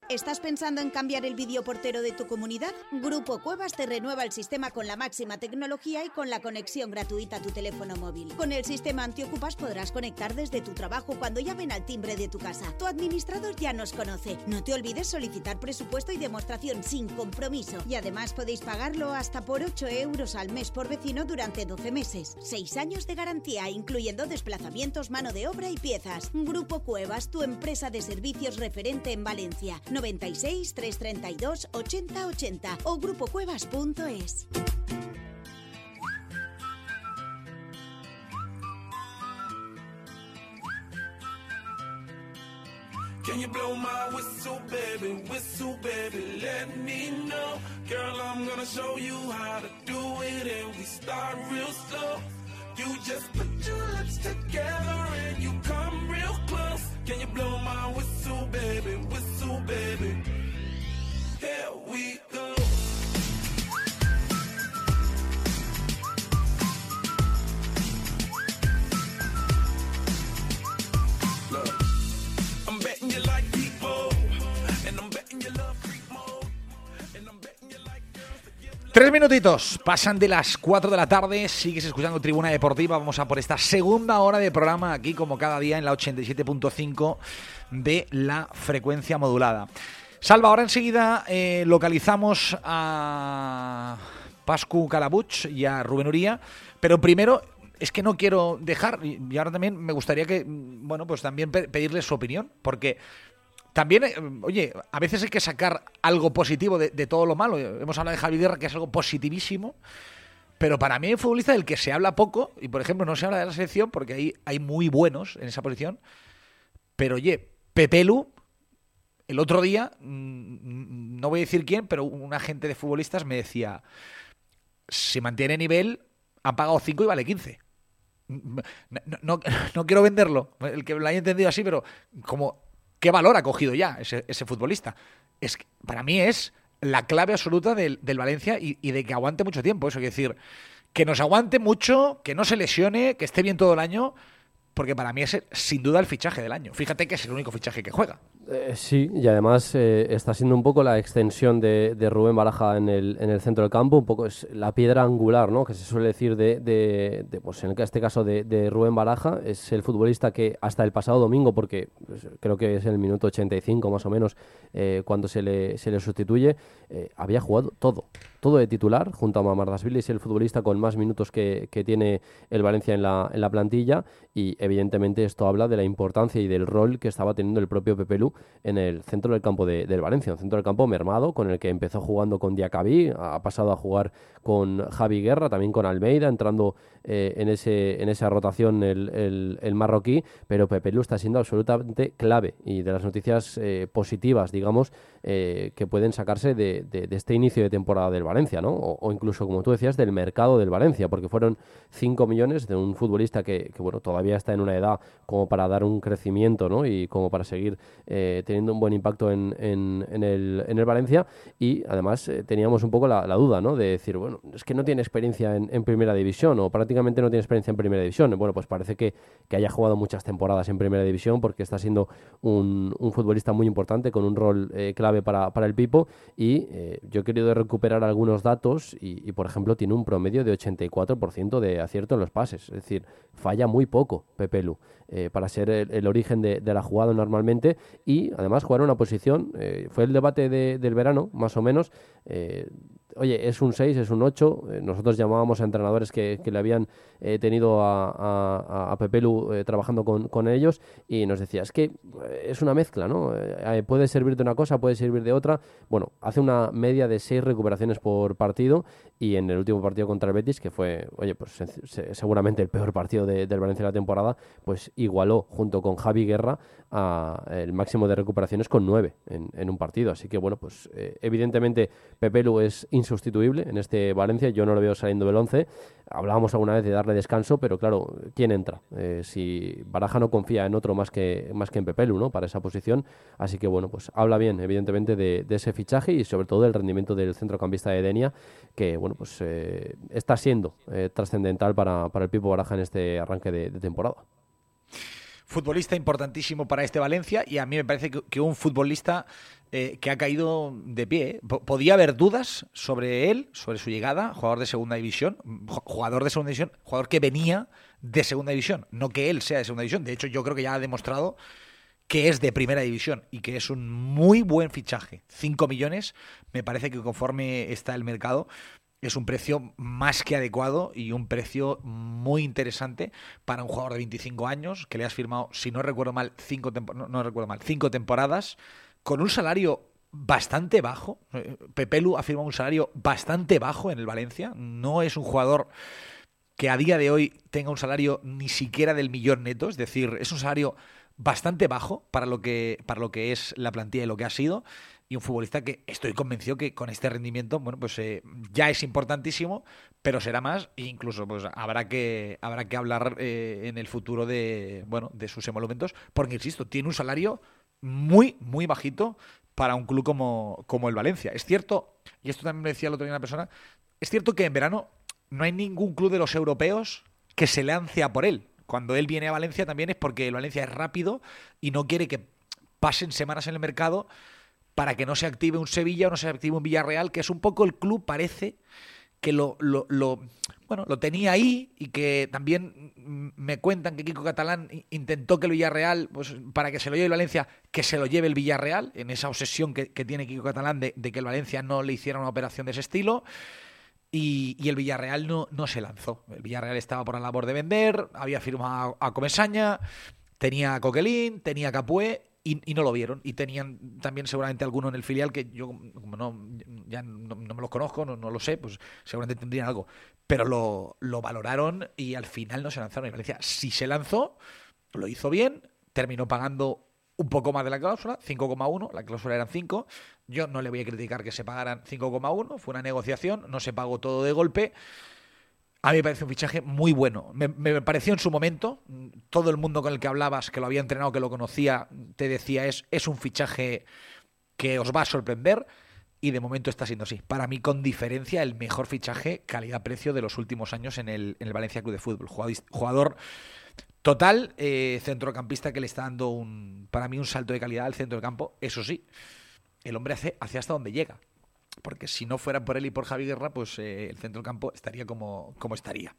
¿Estás pensando en cambiar el videoportero de tu comunidad? Grupo Cuevas te renueva el sistema con la máxima tecnología y con la conexión gratuita a tu teléfono móvil. Con el sistema Antiocupas podrás conectar desde tu trabajo cuando llamen al timbre de tu casa. Tu administrador ya nos conoce. No te olvides solicitar presupuesto y demostración sin compromiso. Y además podéis pagarlo hasta por 8 euros al mes por vecino durante 12 meses. 6 años de garantía, incluyendo desplazamientos, mano de obra y piezas. Grupo Cuevas, tu empresa de servicios referente en Valencia. 96 332 80 80 o grupocuevas.es. Can you blow my whistle, baby? Whistle, baby, let me know. Girl, I'm gonna show you how to do it, and we start real slow. You just put your lips together Tres minutitos, pasan de las 4 de la tarde, sigues escuchando Tribuna Deportiva, vamos a por esta segunda hora de programa aquí como cada día en la 87.5 de la frecuencia modulada. Salva, ahora enseguida eh, localizamos a Pascu Calabuch y a Rubén Uría, pero primero es que no quiero dejar, y ahora también me gustaría que, mm, bueno, pues también pe- pedirles su opinión, porque también, eh, oye, a veces hay que sacar algo positivo de, todo lo malo. Hemos hablado de Javi Guerra, que es algo positivísimo. Pero para mí hay futbolista del que se habla poco, y por ejemplo no se habla de la selección porque hay, hay muy buenos en esa posición. Pero oye, Pepelu, el otro día, mm, no voy a decir quién, pero un agente de futbolistas me decía, si mantiene nivel, han pagado 5 y vale 15. No, no- no quiero venderlo, el que lo haya entendido así, pero como qué valor ha cogido ya ese, futbolista. Es para mí es la clave absoluta del, del Valencia y, y de que aguante mucho tiempo. Eso quiere decir, que nos aguante mucho, que no se lesione, que esté bien todo el año, porque para mí es sin duda el fichaje del año. Fíjate que es el único fichaje que juega. Eh, sí, y además eh, está siendo un poco la extensión de, Rubén Baraja en el, en el centro del campo, un poco es la piedra angular, ¿no? Que se suele decir de, de- pues en este caso de, Rubén Baraja, es el futbolista que hasta el pasado domingo, porque pues, creo que es el minuto 85 más o menos, eh, cuando se le, se le sustituye, había jugado todo, todo de titular, junto a Mamardasvili, es el futbolista con más minutos que, que tiene el Valencia en la, en la plantilla, y evidentemente esto habla de la importancia y del rol que estaba teniendo el propio Pepelu en el centro del campo de- del Valencia, un centro del campo mermado con el que empezó jugando con Diacabí, ha pasado a jugar con Javi Guerra, también con Almeida, entrando eh, en, ese, en esa rotación el, el- marroquí, pero Pepelu está siendo absolutamente clave y de las noticias eh, positivas, digamos, eh, que pueden sacarse de, de- este inicio de temporada del Valencia, ¿no? O, incluso, como tú decías, del mercado del Valencia, porque fueron 5 millones de un futbolista que, que, bueno, todavía está en una edad como para dar un crecimiento, ¿no? Y como para seguir eh, teniendo un buen impacto en, en- en el, en el Valencia. Y además eh, teníamos un poco la, la duda, ¿no? De decir, bueno, es que no tiene experiencia en, primera división o prácticamente no tiene experiencia en primera división. Bueno, pues parece que, que haya jugado muchas temporadas en primera división porque está siendo un, un futbolista muy importante con un rol eh, clave para, para el Pipo. Y eh, yo he querido recuperar algunos datos y, y, por ejemplo, tiene un promedio de 84% de acierto en los pases. Es decir, falla muy poco Pepelu eh, para ser el, origen de, la jugada normalmente y además jugar una posición, eh, fue el debate de- del verano, más o menos. eh, Oye, es un 6, es un 8. eh, nosotros llamábamos a entrenadores que, le habían tenido a, a, a Pepelu trabajando con, con ellos y nos decía, es que es una mezcla, ¿no? Puede servir de una cosa, puede servir de otra. Bueno, hace una media de 6 recuperaciones por partido y en el último partido contra el Betis, que fue, oye, pues se- se- seguramente el peor partido de- del Valencia de la temporada, pues igualó junto con Javi Guerra a el máximo de recuperaciones con 9 en, en un partido. Así que bueno, pues eh, evidentemente Pepelu es insustituible en este Valencia, yo no lo veo saliendo del 11. Hablábamos alguna vez de darle descanso, pero claro, ¿quién entra? Eh, si Baraja no confía en otro más que, más que en Pepelu, ¿no? Para esa posición. Así que bueno, pues habla bien, evidentemente, de, ese fichaje y sobre todo del rendimiento del centrocampista de Denia, que bueno, pues eh, está siendo eh, trascendental para, para el Pipo Baraja en este arranque de- temporada. futbolista importantísimo para este Valencia y a mí me parece que un futbolista eh, que ha caído de pie. ¿eh? Po- Podía haber dudas sobre él, sobre su llegada, jugador de segunda división, ju- jugador de segunda división, jugador que venía de segunda división, no que él sea de segunda división. De hecho, yo creo que ya ha demostrado que es de primera división y que es un muy buen fichaje. 5 millones, me parece que conforme está el mercado, es un precio más que adecuado y un precio muy interesante para un jugador de 25 años que le has firmado, si no recuerdo mal, cinco no recuerdo mal, cinco temporadas con un salario bastante bajo. Eh, Pepelu ha firmado un salario bastante bajo en el Valencia. No es un jugador que a día de hoy tenga un salario ni siquiera del millón neto, es decir, es un salario bastante bajo para lo que, para lo que es la plantilla y lo que ha sido. Y un futbolista que estoy convencido que con este rendimiento, bueno, pues eh, ya es importantísimo, pero será más. E incluso pues habrá que, habrá que hablar eh, en el futuro de, bueno, de sus emolumentos, porque insisto, tiene un salario muy, muy bajito para un club como, como el Valencia. Es cierto, y esto también me decía el otro día una persona, es cierto que en verano no hay ningún club de los europeos que se lance a por él. Cuando él viene a Valencia también es porque el Valencia es rápido y no quiere que pasen semanas en el mercado para que no se active un Sevilla o no se active un Villarreal, que es un poco el club, parece, que lo, lo, lo, bueno, lo tenía ahí y que también me cuentan que Kiko Catalán intentó que el Villarreal, pues para que se lo lleve el Valencia, que se lo lleve el Villarreal, en esa obsesión que, que tiene Kiko Catalán de, que el Valencia no le hiciera una operación de ese estilo. Y, y, el Villarreal no, no se lanzó. El Villarreal estaba por la labor de vender, había firmado a, Comesaña, tenía a Coquelín, tenía a Capué y, no lo vieron. Y tenían también seguramente alguno en el filial que yo, como no, ya no, me los conozco, no, no, lo sé, pues seguramente tendrían algo. Pero lo, lo, valoraron y al final no se lanzaron. Y Valencia sí se lanzó, lo hizo bien, terminó pagando un poco más de la cláusula, 5,1, la cláusula eran 5. Yo no le voy a criticar que se pagaran 5,1, fue una negociación, no se pagó todo de golpe. A mí me parece un fichaje muy bueno. Me, pareció en su momento, todo el mundo con el que hablabas, que lo había entrenado, que lo conocía, te decía, es, es un fichaje que os va a sorprender y de momento está siendo así. Para mí, con diferencia, el mejor fichaje calidad-precio de los últimos años en el, en el Valencia Club de Fútbol. Jugador, jugador Total, eh, centrocampista que le está dando un, para mí un salto de calidad al centro del campo. Eso sí, el hombre hace, hace hasta donde llega. Porque si no fuera por él y por Javi Guerra, pues eh, el centro del campo estaría como, como estaría.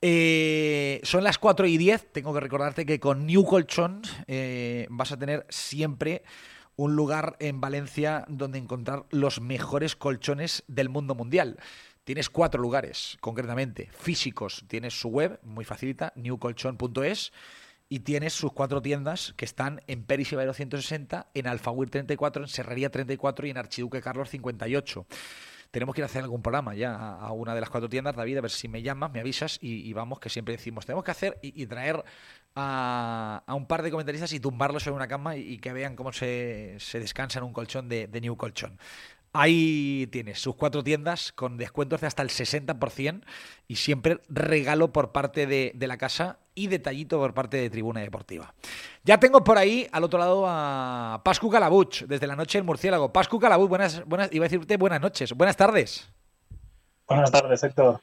Eh, son las 4 y 10. Tengo que recordarte que con New Colchón eh, vas a tener siempre un lugar en Valencia donde encontrar los mejores colchones del mundo mundial. Tienes cuatro lugares, concretamente, físicos. Tienes su web, muy facilita, newcolchon.es, y tienes sus cuatro tiendas que están en Peris y Bairo 160, en Alfawir 34, en Serrería 34 y en Archiduque Carlos 58. Tenemos que ir a hacer algún programa ya a, una de las cuatro tiendas, David, a ver si me llamas, me avisas y, vamos, que siempre decimos, tenemos que hacer y, traer a, un par de comentaristas y tumbarlos en una cama y, y que vean cómo se, se, descansa en un colchón de, de New Colchón. Ahí tienes sus cuatro tiendas con descuentos de hasta el 60% y siempre regalo por parte de, de, la casa y detallito por parte de Tribuna Deportiva. Ya tengo por ahí al otro lado a Pascu Calabuch, desde la noche del murciélago. Pascu Calabuch, buenas, buenas, iba a decirte buenas noches, buenas tardes. Buenas tardes, Héctor.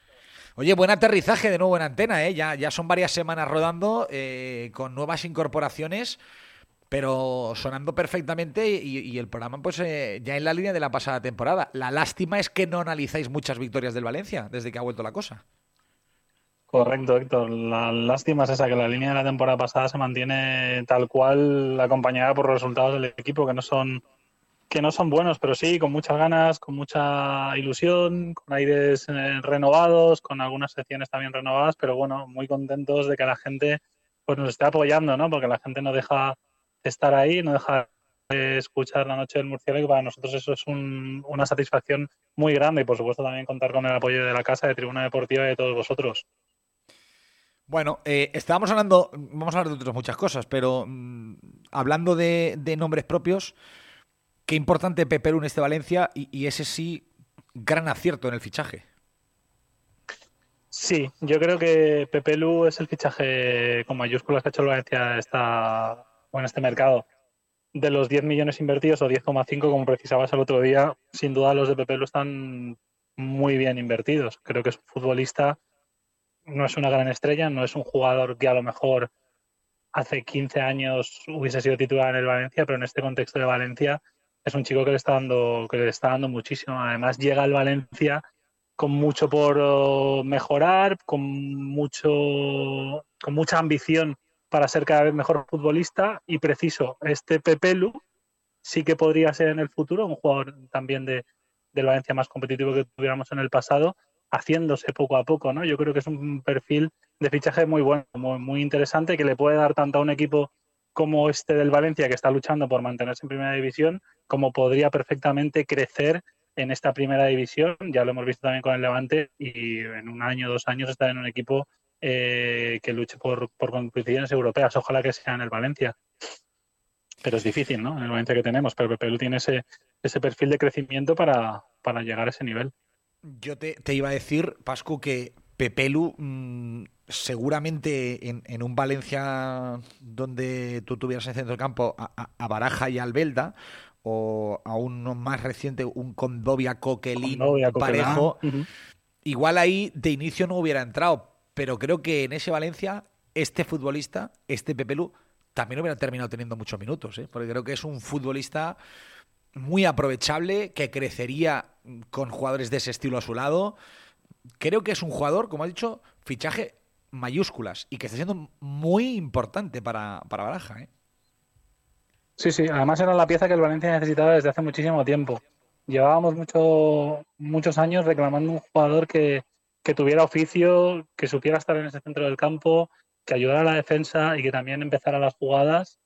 Oye, buen aterrizaje de nuevo en antena, ¿eh? Ya, ya son varias semanas rodando eh, con nuevas incorporaciones pero sonando perfectamente y, el programa pues eh, ya en la línea de la pasada temporada. La lástima es que no analizáis muchas victorias del Valencia desde que ha vuelto la cosa. Correcto, Héctor. La lástima es esa, que la línea de la temporada pasada se mantiene tal cual acompañada por resultados del equipo que no son que no son buenos, pero sí con muchas ganas, con mucha ilusión, con aires eh, renovados, con algunas secciones también renovadas, pero bueno, muy contentos de que la gente pues nos esté apoyando, ¿no? Porque la gente no deja estar ahí, no dejar de escuchar la noche del murciélago para nosotros eso es un, una satisfacción muy grande y por supuesto también contar con el apoyo de la casa, de Tribuna Deportiva y de todos vosotros. Bueno, eh, estábamos hablando, vamos a hablar de otras muchas cosas, pero mmm, hablando de, de, nombres propios, qué importante Pepe en este Valencia y, y ese sí, gran acierto en el fichaje. Sí, yo creo que Pepe Lu es el fichaje con mayúsculas que ha hecho el Valencia esta, o en este mercado, de los 10 millones invertidos o 10,5 como precisabas el otro día, sin duda los de Pepe lo están muy bien invertidos. Creo que es un futbolista, no es una gran estrella, no es un jugador que a lo mejor hace 15 años hubiese sido titular en el Valencia, pero en este contexto de Valencia es un chico que le está dando, que le está dando muchísimo. Además llega al Valencia con mucho por mejorar, con mucho, con mucha ambición para ser cada vez mejor futbolista y preciso, este Pepelu sí que podría ser en el futuro un jugador también de, de Valencia más competitivo que tuviéramos en el pasado, haciéndose poco a poco, ¿no? Yo creo que es un perfil de fichaje muy bueno, muy, muy interesante, que le puede dar tanto a un equipo como este del Valencia, que está luchando por mantenerse en primera división, como podría perfectamente crecer en esta primera división. Ya lo hemos visto también con el Levante y en un año, dos años estar en un equipo eh, que luche por, por competiciones europeas. Ojalá que sea en el Valencia. Pero es difícil, ¿no? En el Valencia que tenemos. Pero Pepe tiene ese, ese perfil de crecimiento para, para llegar a ese nivel. Yo te, te iba a decir, Pascu, que Pepelu mmm, seguramente en, en, un Valencia donde tú tuvieras en centro del campo a, a, a Baraja y a Albelda, o aún más reciente un Condovia Coquelin parejo, uh -huh. igual ahí de inicio no hubiera entrado, pero creo que en ese Valencia este futbolista, este Pepelu, también hubiera terminado teniendo muchos minutos, ¿eh? porque creo que es un futbolista muy aprovechable, que crecería con jugadores de ese estilo a su lado. Creo que es un jugador, como ha dicho, fichaje mayúsculas y que está siendo muy importante para, para Baraja. ¿eh? Sí, sí, además era la pieza que el Valencia necesitaba desde hace muchísimo tiempo. Llevábamos mucho, muchos años reclamando un jugador que, que, tuviera oficio, que supiera estar en ese centro del campo, que ayudara a la defensa y que también empezara las jugadas.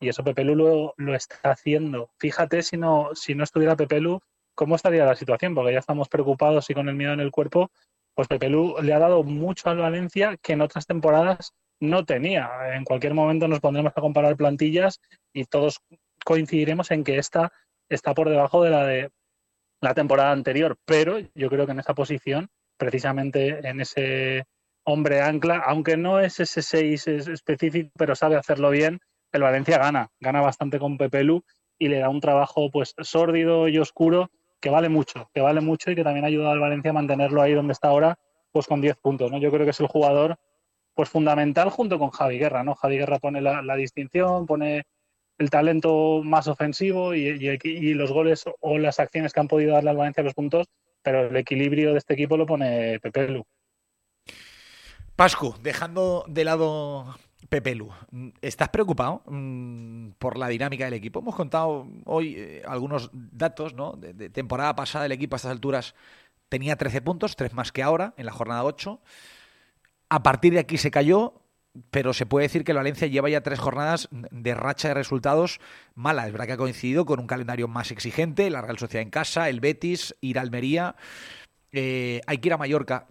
Y eso Pepelu lo, lo está haciendo. Fíjate si no, si no estuviera Pepelu, cómo estaría la situación, porque ya estamos preocupados y con el miedo en el cuerpo. Pues Pepelu le ha dado mucho al Valencia que en otras temporadas no tenía. En cualquier momento nos pondremos a comparar plantillas y todos coincidiremos en que esta está por debajo de la de la temporada anterior, pero yo creo que en esa posición, precisamente en ese hombre ancla, aunque no es ese 6 específico, pero sabe hacerlo bien, el Valencia gana, gana bastante con Pepelu y le da un trabajo pues sórdido y oscuro que vale mucho, que vale mucho y que también ha ayudado al Valencia a mantenerlo ahí donde está ahora, pues con 10 puntos, ¿no? Yo creo que es el jugador pues fundamental junto con Javi Guerra, ¿no? Javi Guerra pone la, distinción, pone el talento más ofensivo y, y, y, los goles o las acciones que han podido darle al Valencia los puntos, pero el equilibrio de este equipo lo pone Pepelu. Pascu, dejando de lado Pepelu, ¿estás preocupado mmm, por la dinámica del equipo? Hemos contado hoy eh, algunos datos, ¿no? De, de, temporada pasada el equipo a estas alturas tenía 13 puntos, 3 más que ahora, en la jornada 8. A partir de aquí se cayó, pero se puede decir que el Valencia lleva ya tres jornadas de racha de resultados mala. Es verdad que ha coincidido con un calendario más exigente, la Real Sociedad en casa, el Betis, ir a Almería, eh, hay que ir a Mallorca.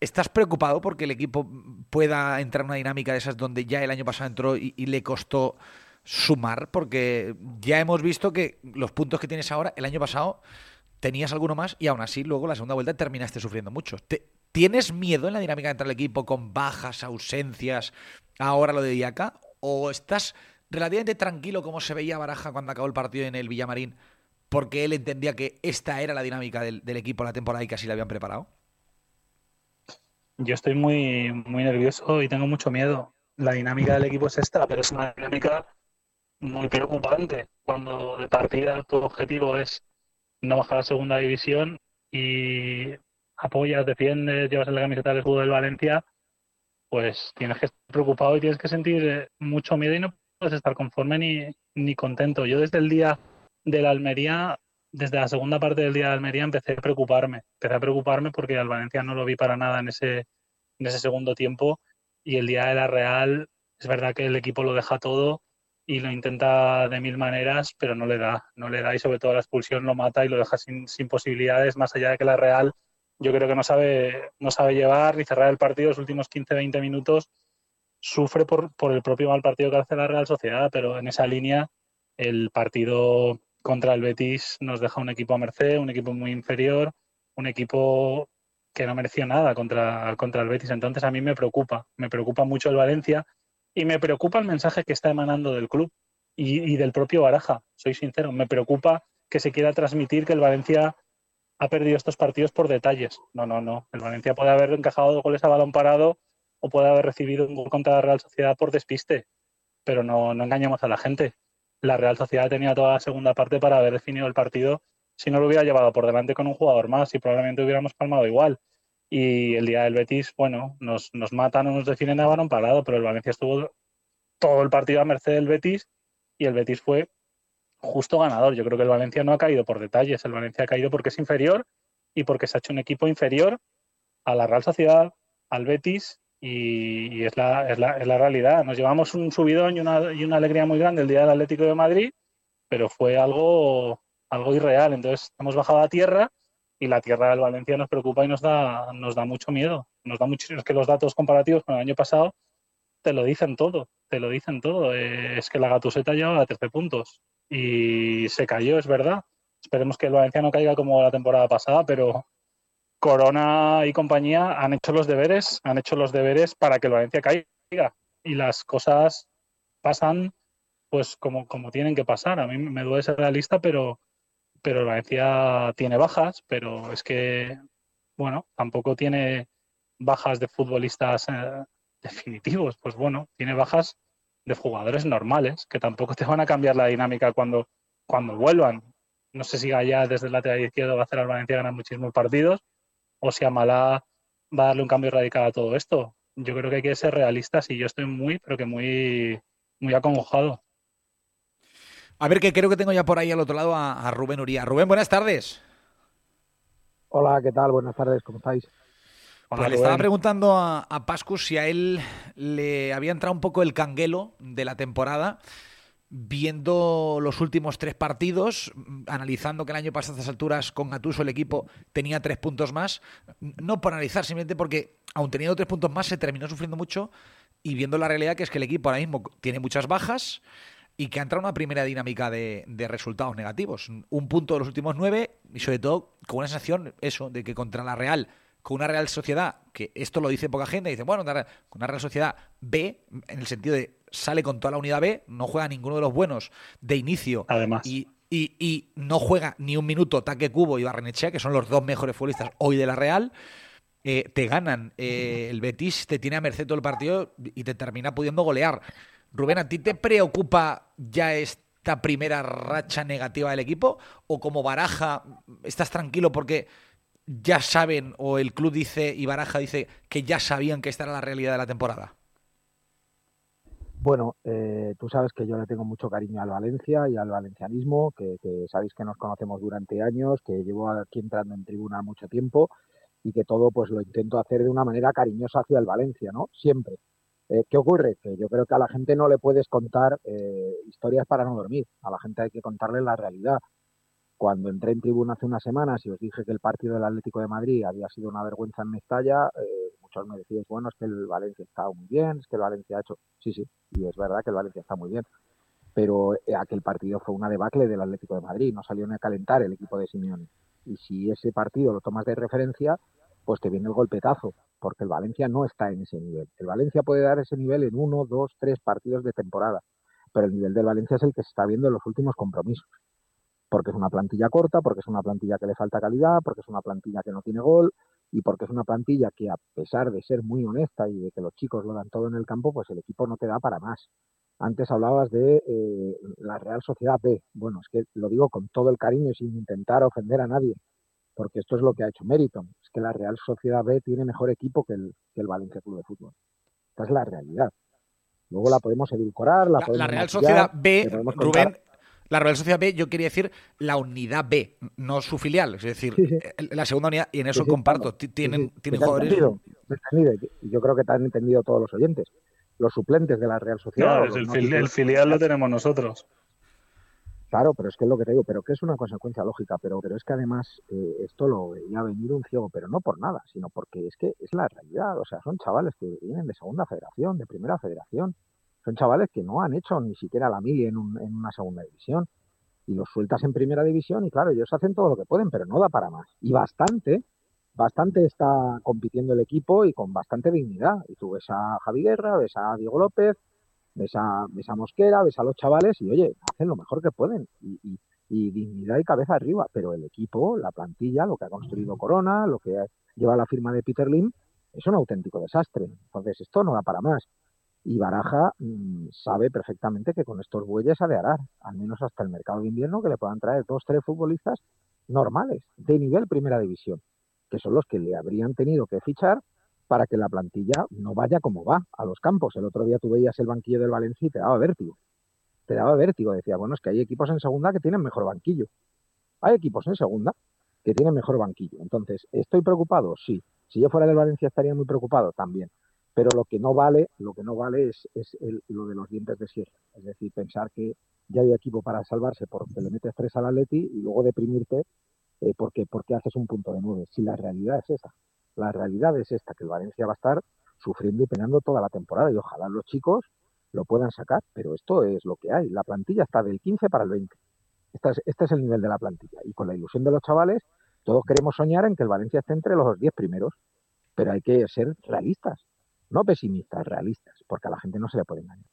¿Estás preocupado porque el equipo pueda entrar en una dinámica de esas donde ya el año pasado entró y, le costó sumar? Porque ya hemos visto que los puntos que tienes ahora, el año pasado tenías alguno más y aún así luego la segunda vuelta terminaste sufriendo mucho. ¿Te, ¿Tienes miedo en la dinámica de entrar al equipo con bajas, ausencias, ahora lo de Diaca? ¿O estás relativamente tranquilo como se veía Baraja cuando acabó el partido en el Villamarín porque él entendía que esta era la dinámica del, equipo la temporada y que así la habían preparado? Yo estoy muy, muy nervioso y tengo mucho miedo. La dinámica del equipo es esta, pero es una dinámica muy preocupante. Cuando de partida tu objetivo es no bajar a segunda división y apoyas, defiendes, llevas la camiseta del escudo del Valencia, pues tienes que estar preocupado y tienes que sentir mucho miedo y no puedes estar conforme ni, ni contento. Yo desde el día de la Almería, desde la segunda parte del día de Almería empecé a preocuparme. Empecé a preocuparme porque al Valencia no lo vi para nada en ese, en ese segundo tiempo y el día de la Real es verdad que el equipo lo deja todo y lo intenta de mil maneras, pero no le da, no le da y sobre todo la expulsión lo mata y lo deja sin, sin posibilidades, más allá de que la Real yo creo que no sabe, no sabe llevar ni cerrar el partido los últimos 15-20 minutos. Sufre por, por el propio mal partido que hace la Real Sociedad, pero en esa línea el partido contra el Betis nos deja un equipo a merced, un equipo muy inferior, un equipo que no mereció nada contra, contra el Betis. Entonces a mí me preocupa, me preocupa mucho el Valencia y me preocupa el mensaje que está emanando del club y, y del propio Baraja, soy sincero. Me preocupa que se quiera transmitir que el Valencia ha perdido estos partidos por detalles. No, no, no. El Valencia puede haber encajado dos goles a balón parado o puede haber recibido un gol contra la Real Sociedad por despiste. Pero no, no engañemos a la gente. La Real Sociedad tenía toda la segunda parte para haber definido el partido si no lo hubiera llevado por delante con un jugador más y probablemente hubiéramos palmado igual. Y el día del Betis, bueno, nos, nos matan o nos definen a balón parado, pero el Valencia estuvo todo el partido a merced del Betis y el Betis fue justo ganador. Yo creo que el Valencia no ha caído por detalles, el Valencia ha caído porque es inferior y porque se ha hecho un equipo inferior a la Real Sociedad, al Betis Y, es, la, es, la, es, la, realidad. Nos llevamos un subidón y una, y una alegría muy grande el día del Atlético de Madrid, pero fue algo, algo irreal. Entonces hemos bajado a tierra y la tierra del Valencia nos preocupa y nos da, nos da mucho miedo. Nos da mucho, es que los datos comparativos con el año pasado te lo dicen todo, te lo dicen todo. Eh, es que la Gatuseta lleva a 13 puntos y se cayó, es verdad. Esperemos que el Valencia no caiga como la temporada pasada, pero Corona y compañía han hecho los deberes, han hecho los deberes para que el Valencia caiga y las cosas pasan pues como, como tienen que pasar. A mí me duele ser realista, pero pero Valencia tiene bajas, pero es que, bueno, tampoco tiene bajas de futbolistas eh, definitivos, pues bueno, tiene bajas de jugadores normales, que tampoco te van a cambiar la dinámica cuando, cuando vuelvan. No sé si Gaya desde el lateral izquierdo va a hacer al Valencia ganar muchísimos partidos, o si Amalá va a darle un cambio radical a todo esto. Yo creo que hay que ser realistas y yo estoy muy, pero que muy, muy acongojado. A ver, que creo que tengo ya por ahí al otro lado a, Rubén Uría. Rubén, buenas tardes. Hola, ¿qué tal? Buenas tardes, ¿cómo estáis? Pues le estaba preguntando a, a, Pascus si a él le había entrado un poco el canguelo de la temporada, viendo los últimos tres partidos, analizando que el año pasado a estas alturas con Gatuso el equipo tenía tres puntos más, no por analizar, simplemente porque aun teniendo tres puntos más se terminó sufriendo mucho y viendo la realidad que es que el equipo ahora mismo tiene muchas bajas, y que ha entrado una primera dinámica de, resultados negativos. Un punto de los últimos nueve y sobre todo con una sensación, eso, de que contra la Real, con una Real Sociedad, que esto lo dice poca gente, dice, bueno, con una Real Sociedad B, en el sentido de sale con toda la unidad B, no juega ninguno de los buenos de inicio. Además. Y, y, no juega ni un minuto Taque Cubo y Barrenechea, que son los dos mejores futbolistas hoy de la Real. Eh, te ganan. Eh, el Betis te tiene a merced todo el partido y te termina pudiendo golear. Rubén, ¿a ti te preocupa ya esta primera racha negativa del equipo? ¿O como Baraja estás tranquilo porque ya saben, o el club dice y Baraja dice que ya sabían que esta era la realidad de la temporada? Bueno, eh, tú sabes que yo le tengo mucho cariño al Valencia y al valencianismo, que, que, sabéis que nos conocemos durante años, que llevo aquí entrando en tribuna mucho tiempo y que todo pues lo intento hacer de una manera cariñosa hacia el Valencia, ¿no? Siempre. Eh, ¿Qué ocurre? Que yo creo que a la gente no le puedes contar eh, historias para no dormir. A la gente hay que contarle la realidad. Cuando entré en tribuna hace unas semanas y os dije que el partido del Atlético de Madrid había sido una vergüenza en Mestalla, eh, muchos me decían, bueno, es que el Valencia está muy bien, es que el Valencia ha hecho... Sí, sí, y es verdad que el Valencia está muy bien. Pero aquel partido fue una debacle del Atlético de Madrid, no salió ni a calentar el equipo de Simeone. Y si ese partido lo tomas de referencia, pues te viene el golpetazo porque el Valencia no está en ese nivel. El Valencia puede dar ese nivel en uno, dos, tres partidos de temporada, pero el nivel del Valencia es el que se está viendo en los últimos compromisos, porque es una plantilla corta, porque es una plantilla que le falta calidad, porque es una plantilla que no tiene gol y porque es una plantilla que a pesar de ser muy honesta y de que los chicos lo dan todo en el campo, pues el equipo no te da para más. Antes hablabas de eh, la Real Sociedad B. Bueno, es que lo digo con todo el cariño y sin intentar ofender a nadie porque esto es lo que ha hecho Meriton, es que la Real Sociedad B tiene mejor equipo que el, que el Valencia Club de Fútbol. Esta es la realidad. Luego la podemos edulcorar, la, la, Real Sociedad B, Rubén, la Real Sociedad B, yo quería decir la unidad B, no su filial, es decir, la segunda unidad, y en eso comparto, tienen, tienen jugadores... yo creo que te han entendido todos los oyentes. Los suplentes de la Real Sociedad. el, filial lo tenemos nosotros. Claro, pero es que es lo que te digo, pero que es una consecuencia lógica, pero, pero es que además eh, esto lo veía venir un ciego, pero no por nada, sino porque es que es la realidad, o sea, son chavales que vienen de segunda federación, de primera federación, son chavales que no han hecho ni siquiera la mili en, en una segunda división, y los sueltas en primera división y claro, ellos hacen todo lo que pueden, pero no da para más. Y bastante, bastante está compitiendo el equipo y con bastante dignidad. Y tú ves a Javi Guerra, ves a Diego López, ves a, ves a Mosquera, ves a los chavales y oye, hacen lo mejor que pueden y, y, dignidad y cabeza arriba, pero el equipo, la plantilla, lo que ha construido Corona, lo que lleva la firma de Peter Lim, es un auténtico desastre. Entonces esto no da para más. Y Baraja mm, sabe perfectamente que con estos bueyes ha de arar, al menos hasta el mercado de invierno, que le puedan traer dos, tres futbolistas normales, de nivel primera división, que son los que le habrían tenido que fichar para que la plantilla no vaya como va a los campos. El otro día tú veías el banquillo del Valencia y te daba vértigo. Te daba vértigo. Decía, bueno, es que hay equipos en segunda que tienen mejor banquillo. Hay equipos en segunda que tienen mejor banquillo. Entonces, ¿estoy preocupado? Sí. Si yo fuera del Valencia estaría muy preocupado también. Pero lo que no vale, lo que no vale es, el- lo de los dientes de sierra. Es decir, pensar que ya hay equipo para salvarse porque le metes tres al Atleti y luego deprimirte eh, porque, porque haces un punto de nueve. Si la realidad es esa, la realidad es esta, que el Valencia va a estar sufriendo y penando toda la temporada y ojalá los chicos lo puedan sacar, pero esto es lo que hay. La plantilla está del 15 para el 20. Este es, este es el nivel de la plantilla. Y con la ilusión de los chavales, todos queremos soñar en que el Valencia esté entre los 10 primeros, pero hay que ser realistas, no pesimistas, realistas, porque a la gente no se le puede engañar.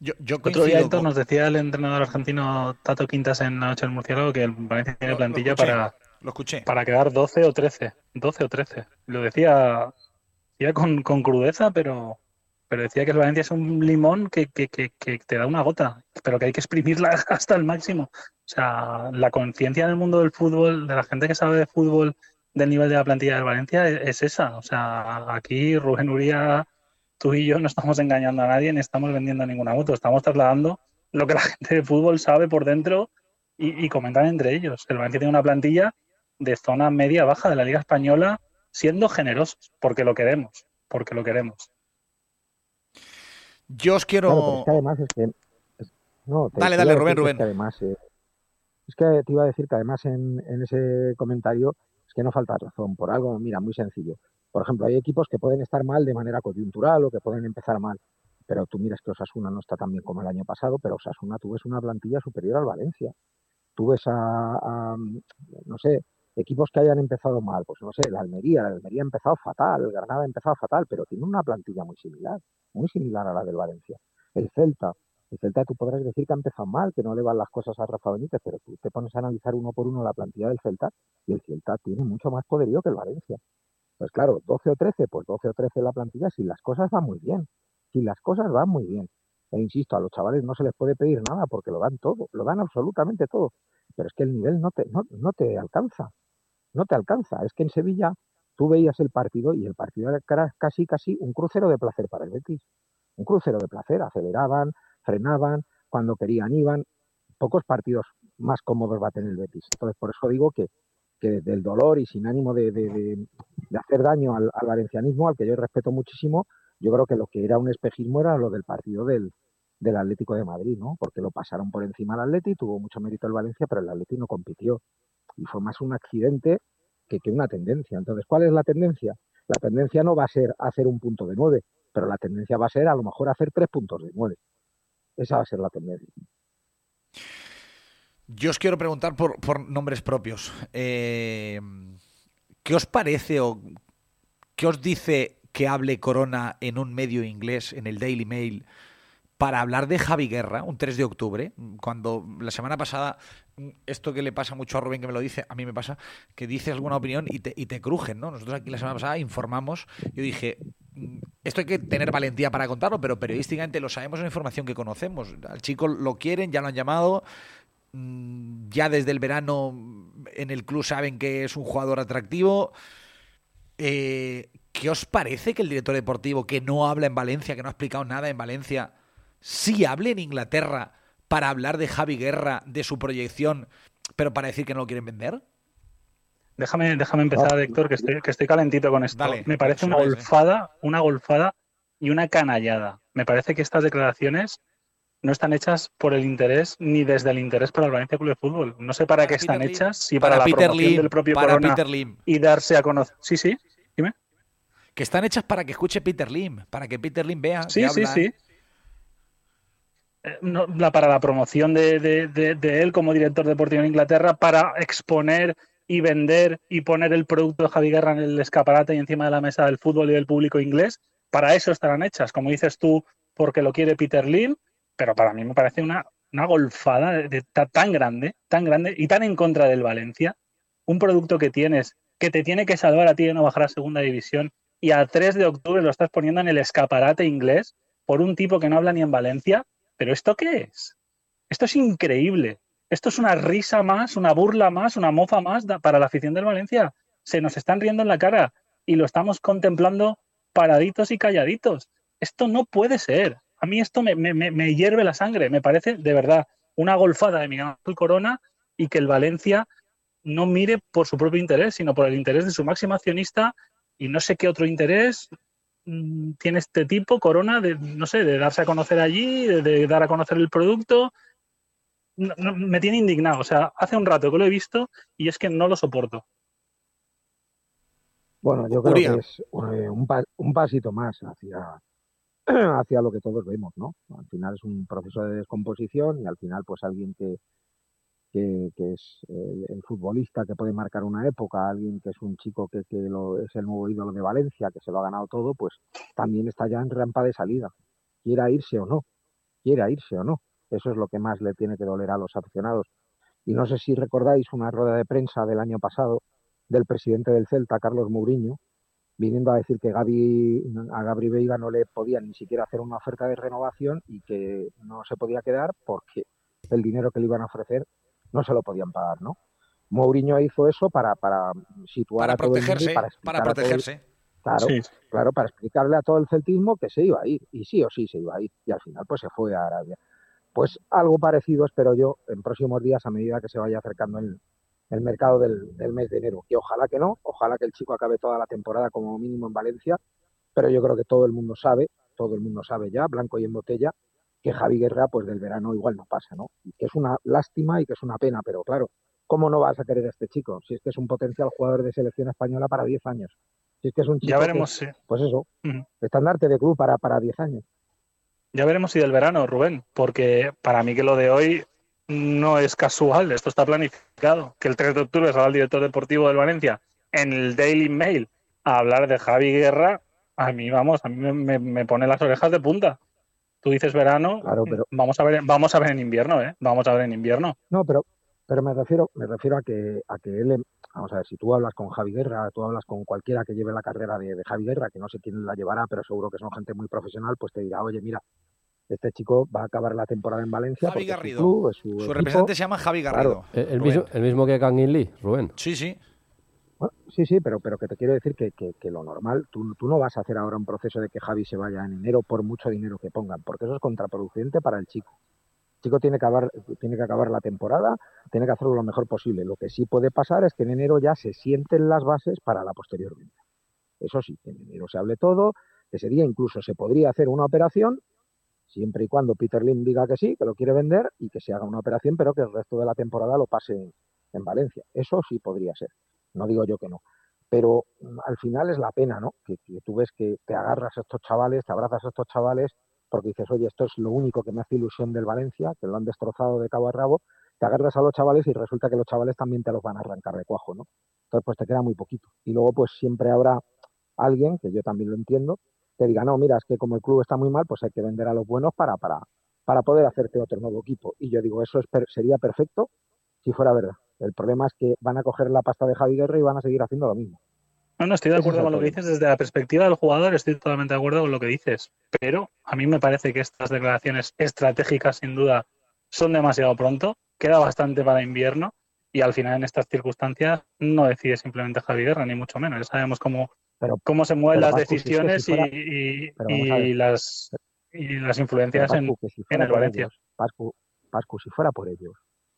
Yo, yo Otro día, con- nos decía el entrenador argentino Tato Quintas en la noche del murciélago que el Valencia tiene Lo- lo plantilla escuché, para, Lo escuché. para quedar 12 o 13. 12 o 13. Lo decía, decía con, con crudeza, pero, pero decía que el Valencia es un limón que, que, que, que te da una gota, pero que hay que exprimirla hasta el máximo. O sea, la conciencia del mundo del fútbol, de la gente que sabe de fútbol, del nivel de la plantilla del Valencia, es, es esa. O sea, aquí Rubén Uría, tú y yo no estamos engañando a nadie ni estamos vendiendo ninguna moto, estamos trasladando lo que la gente de fútbol sabe por dentro y, y comentan entre ellos. El Valencia tiene una plantilla de zona media-baja de la Liga Española, siendo generosos, porque lo queremos, porque lo queremos. Yo os quiero. Claro, pero es que además es que... es- no, te- Dale, dale, Rubén, Rubén. Es que además, eh, es que te iba a decir que además en, en ese comentario es que no falta razón. Por algo, mira, muy sencillo. Por ejemplo, hay equipos que pueden estar mal de manera coyuntural o que pueden empezar mal. Pero tú miras que Osasuna no está tan bien como el año pasado, pero Osasuna tú ves una plantilla superior al Valencia. Tú ves a, a, no sé, equipos que hayan empezado mal, pues no sé, la Almería, la Almería ha empezado fatal, el Granada ha empezado fatal, pero tiene una plantilla muy similar, muy similar a la del Valencia. El Celta, el Celta tú podrás decir que ha empezado mal, que no le van las cosas a Rafa Benítez, pero tú te pones a analizar uno por uno la plantilla del Celta y el Celta tiene mucho más poderío que el Valencia. Pues claro, 12 o 13, pues 12 o 13 la plantilla si las cosas van muy bien, si las cosas van muy bien. E insisto, a los chavales no se les puede pedir nada porque lo dan todo, lo dan absolutamente todo. Pero es que el nivel no te, no, no te alcanza, no te alcanza. Es que en Sevilla tú veías el partido y el partido era casi, casi un crucero de placer para el Betis. Un crucero de placer, aceleraban, frenaban, cuando querían iban. Pocos partidos más cómodos va a tener el Betis. Entonces, por eso digo que, que desde el dolor y sin ánimo de, de, de, de hacer daño al, al, valencianismo, al que yo respeto muchísimo, yo creo que lo que era un espejismo era lo del partido del, del Atlético de Madrid, ¿no? Porque lo pasaron por encima al Atleti, tuvo mucho mérito el Valencia, pero el Atleti no compitió. Y fue más un accidente que, que una tendencia. Entonces, ¿cuál es la tendencia? La tendencia no va a ser hacer un punto de nueve, pero la tendencia va a ser a lo mejor hacer tres puntos de nueve. Esa va a ser la tendencia. Yo os quiero preguntar por, nombres propios. Eh, ¿Qué os parece o qué os dice que hable Corona en un medio inglés, en el Daily Mail, para hablar de Javi Guerra, un 3 de octubre, cuando la semana pasada, esto que le pasa mucho a Rubén, que me lo dice, a mí me pasa, que dices alguna opinión y te, y te crujen, ¿no? Nosotros aquí la semana pasada informamos, yo dije, esto hay que tener valentía para contarlo, pero periodísticamente lo sabemos, es una información que conocemos. Al chico lo quieren, ya lo han llamado, ya desde el verano en el club saben que es un jugador atractivo. Eh, ¿Qué os parece que el director deportivo que no habla en Valencia, que no ha explicado nada en Valencia, sí hable en Inglaterra para hablar de Javi Guerra, de su proyección, pero para decir que no lo quieren vender? Déjame, déjame empezar, Héctor, que estoy, que estoy calentito con esto. Dale, Me parece una golfada, una golfada y una canallada. Me parece que estas declaraciones no están hechas por el interés ni desde el interés para el Valencia Club de Fútbol. No sé para, Para qué están Lim, hechas, si para, para la Peter promoción Lim, del propio para Corona Peter Lim. y darse a conocer. Sí, sí, dime. Que están hechas para que escuche Peter Lim, para que Peter Lim vea. Sí, sí, habla. sí. Eh, no, la, para la promoción de, de, de, de, él como director deportivo en Inglaterra, para exponer y vender y poner el producto de Javi Guerra en el escaparate y encima de la mesa del fútbol y del público inglés. Para eso estarán hechas, como dices tú, porque lo quiere Peter Lim, pero para mí me parece una, una golfada de, tan grande, tan grande y tan en contra del Valencia. Un producto que tienes, que te tiene que salvar a ti de no bajar a segunda división y a 3 de octubre lo estás poniendo en el escaparate inglés por un tipo que no habla ni en Valencia. ¿Pero esto qué es? Esto es increíble. Esto es una risa más, una burla más, una mofa más para la afición del Valencia. Se nos están riendo en la cara y lo estamos contemplando paraditos y calladitos. Esto no puede ser. A mí esto me, hierve la sangre. Me parece de verdad una golfada de Miguel Ángel Corona y que el Valencia no mire por su propio interés, sino por el interés de su máximo accionista y no sé qué otro interés. mm, tiene este tipo, Corona, de, no sé, de darse a conocer allí, de dar a conocer el producto. No- no, me tiene indignado. O sea, hace un rato que lo he visto y es que no lo soporto. Bueno, yo creo Uría. que es eh, un, pa- un pasito más hacia, hacia lo que todos vemos, ¿no? Al final es un proceso de descomposición y al final pues alguien que, que, que es el, el futbolista que puede marcar una época, alguien que es un chico que, que lo, es el nuevo ídolo de Valencia, que se lo ha ganado todo, pues también está ya en rampa de salida, quiera irse o no, quiera irse o no. Eso es lo que más le tiene que doler a los aficionados. Y no sé si recordáis una rueda de prensa del año pasado del presidente del Celta, Carlos Mourinho, viniendo a decir que Gaby, a Gabri Veiga no le podían ni siquiera hacer una oferta de renovación y que no se podía quedar porque el dinero que le iban a ofrecer no se lo podían pagar, ¿no? Mourinho hizo eso para, para situar Para a todo el mundo y protegerse, para, el- protegerse. Claro, Sí. claro, para explicarle a todo el celtismo que se iba a ir, y sí o sí se iba a ir, y al final pues se fue a Arabia. Pues algo parecido espero yo en próximos días a medida que se vaya acercando el, el mercado del, del mes de enero, que ojalá que no, ojalá que el chico acabe toda la temporada como mínimo en Valencia, pero yo creo que todo el mundo sabe, todo el mundo sabe ya, blanco y en botella, que Javi Guerra pues del verano igual no pasa, ¿no? Y que es una lástima y que es una pena, pero claro, ¿cómo no vas a querer a este chico? Si es que es un potencial jugador de selección española para 10 años. Si es que es un chico Ya que- veremos si, pues eso, Ujú. estandarte de club para, para 10 años. Ya veremos si del verano, Rubén, porque para mí que lo de hoy no es casual, esto está planificado. Que el 3 de octubre salga el director deportivo del Valencia en el Daily Mail a hablar de Javi Guerra, a mí, vamos, a mí me, me- me pone las orejas de punta. Tú dices verano, Claro, pero- vamos a ver, vamos a ver en invierno, ¿eh? Vamos a ver en invierno. No, pero, pero me refiero, me refiero a que, a que él, em- vamos a ver, si tú hablas con Javi Guerra, tú hablas con cualquiera que lleve la carrera de, de Javi Guerra, que no sé quién la llevará, pero seguro que son gente muy profesional, pues te dirá, oye, mira, este chico va a acabar la temporada en Valencia Javi su Garrido. club, su, representante se llama Javi Claro. Garrido. El, el mismo, el mismo que Kangin Lee, Rubén. Sí, sí. Bueno, sí, sí, pero, pero que te quiero decir que, que- que lo normal, tú, tú no vas a hacer ahora un proceso de que Javi se vaya en enero por mucho dinero que pongan, porque eso es contraproducente para el chico. Chico tiene que, acabar, que acabar la temporada, tiene que hacerlo lo mejor posible. Lo que sí puede pasar es que en enero ya se sienten las bases para la posterior venta. Eso sí, en enero se hable todo, ese día incluso se podría hacer una operación, siempre y cuando Peter Lim diga que sí, que lo quiere vender y que se haga una operación, pero que el resto de la temporada lo pase en, en Valencia. Eso sí podría ser. No digo yo que no. Pero mm, al final es la pena, ¿no? Que, que tú ves que te agarras a estos chavales, te abrazas a estos chavales, porque dices, oye, esto es lo único que me hace ilusión del Valencia, que lo han destrozado de cabo a rabo, te agarras a los chavales y resulta que los chavales también te los van a arrancar de cuajo, ¿no? Entonces, pues te queda muy poquito. Y luego, pues siempre habrá alguien, que yo también lo entiendo, que diga, no, mira, es que como el club está muy mal, pues hay que vender a los buenos para, para, para poder hacerte otro nuevo equipo. Y yo digo, eso es sería perfecto si fuera verdad. El problema es que van a coger la pasta de Javi Guerra y van a seguir haciendo lo mismo. No, no, estoy de es acuerdo con lo que dices desde la perspectiva del jugador, estoy totalmente de acuerdo con lo que dices, pero a mí me parece que estas declaraciones estratégicas sin duda son demasiado pronto, queda bastante para invierno y al final en estas circunstancias no decide simplemente Javi Guerra, ni mucho menos. Ya sabemos cómo, Pero, cómo se mueven las si decisiones y- y, las, y las influencias en, Pascu, que si en el Valencia. ellos, Pascu, Pascu, si fuera por ellos,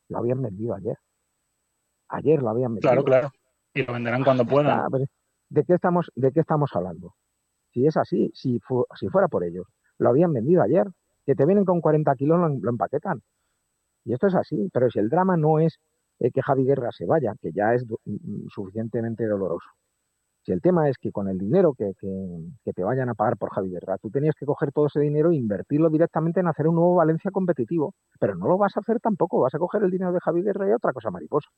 lo habían vendido ayer. Ayer lo habían vendido. Claro, claro. Y lo venderán cuando puedan. Ah, pero, ¿De qué estamos, de qué estamos hablando? Si es así, si, fu- si fuera por ellos, lo habían vendido ayer. Que te vienen con 40 kilos, lo, lo empaquetan. Y esto es así. Pero si el drama no es eh, que Javi Guerra se vaya, que ya es du- mm, suficientemente doloroso. Si el tema es que con el dinero que, que- que te vayan a pagar por Javi Guerra, tú tenías que coger todo ese dinero e invertirlo directamente en hacer un nuevo Valencia competitivo. Pero no lo vas a hacer tampoco. Vas a coger el dinero de Javi Guerra y otra cosa mariposa.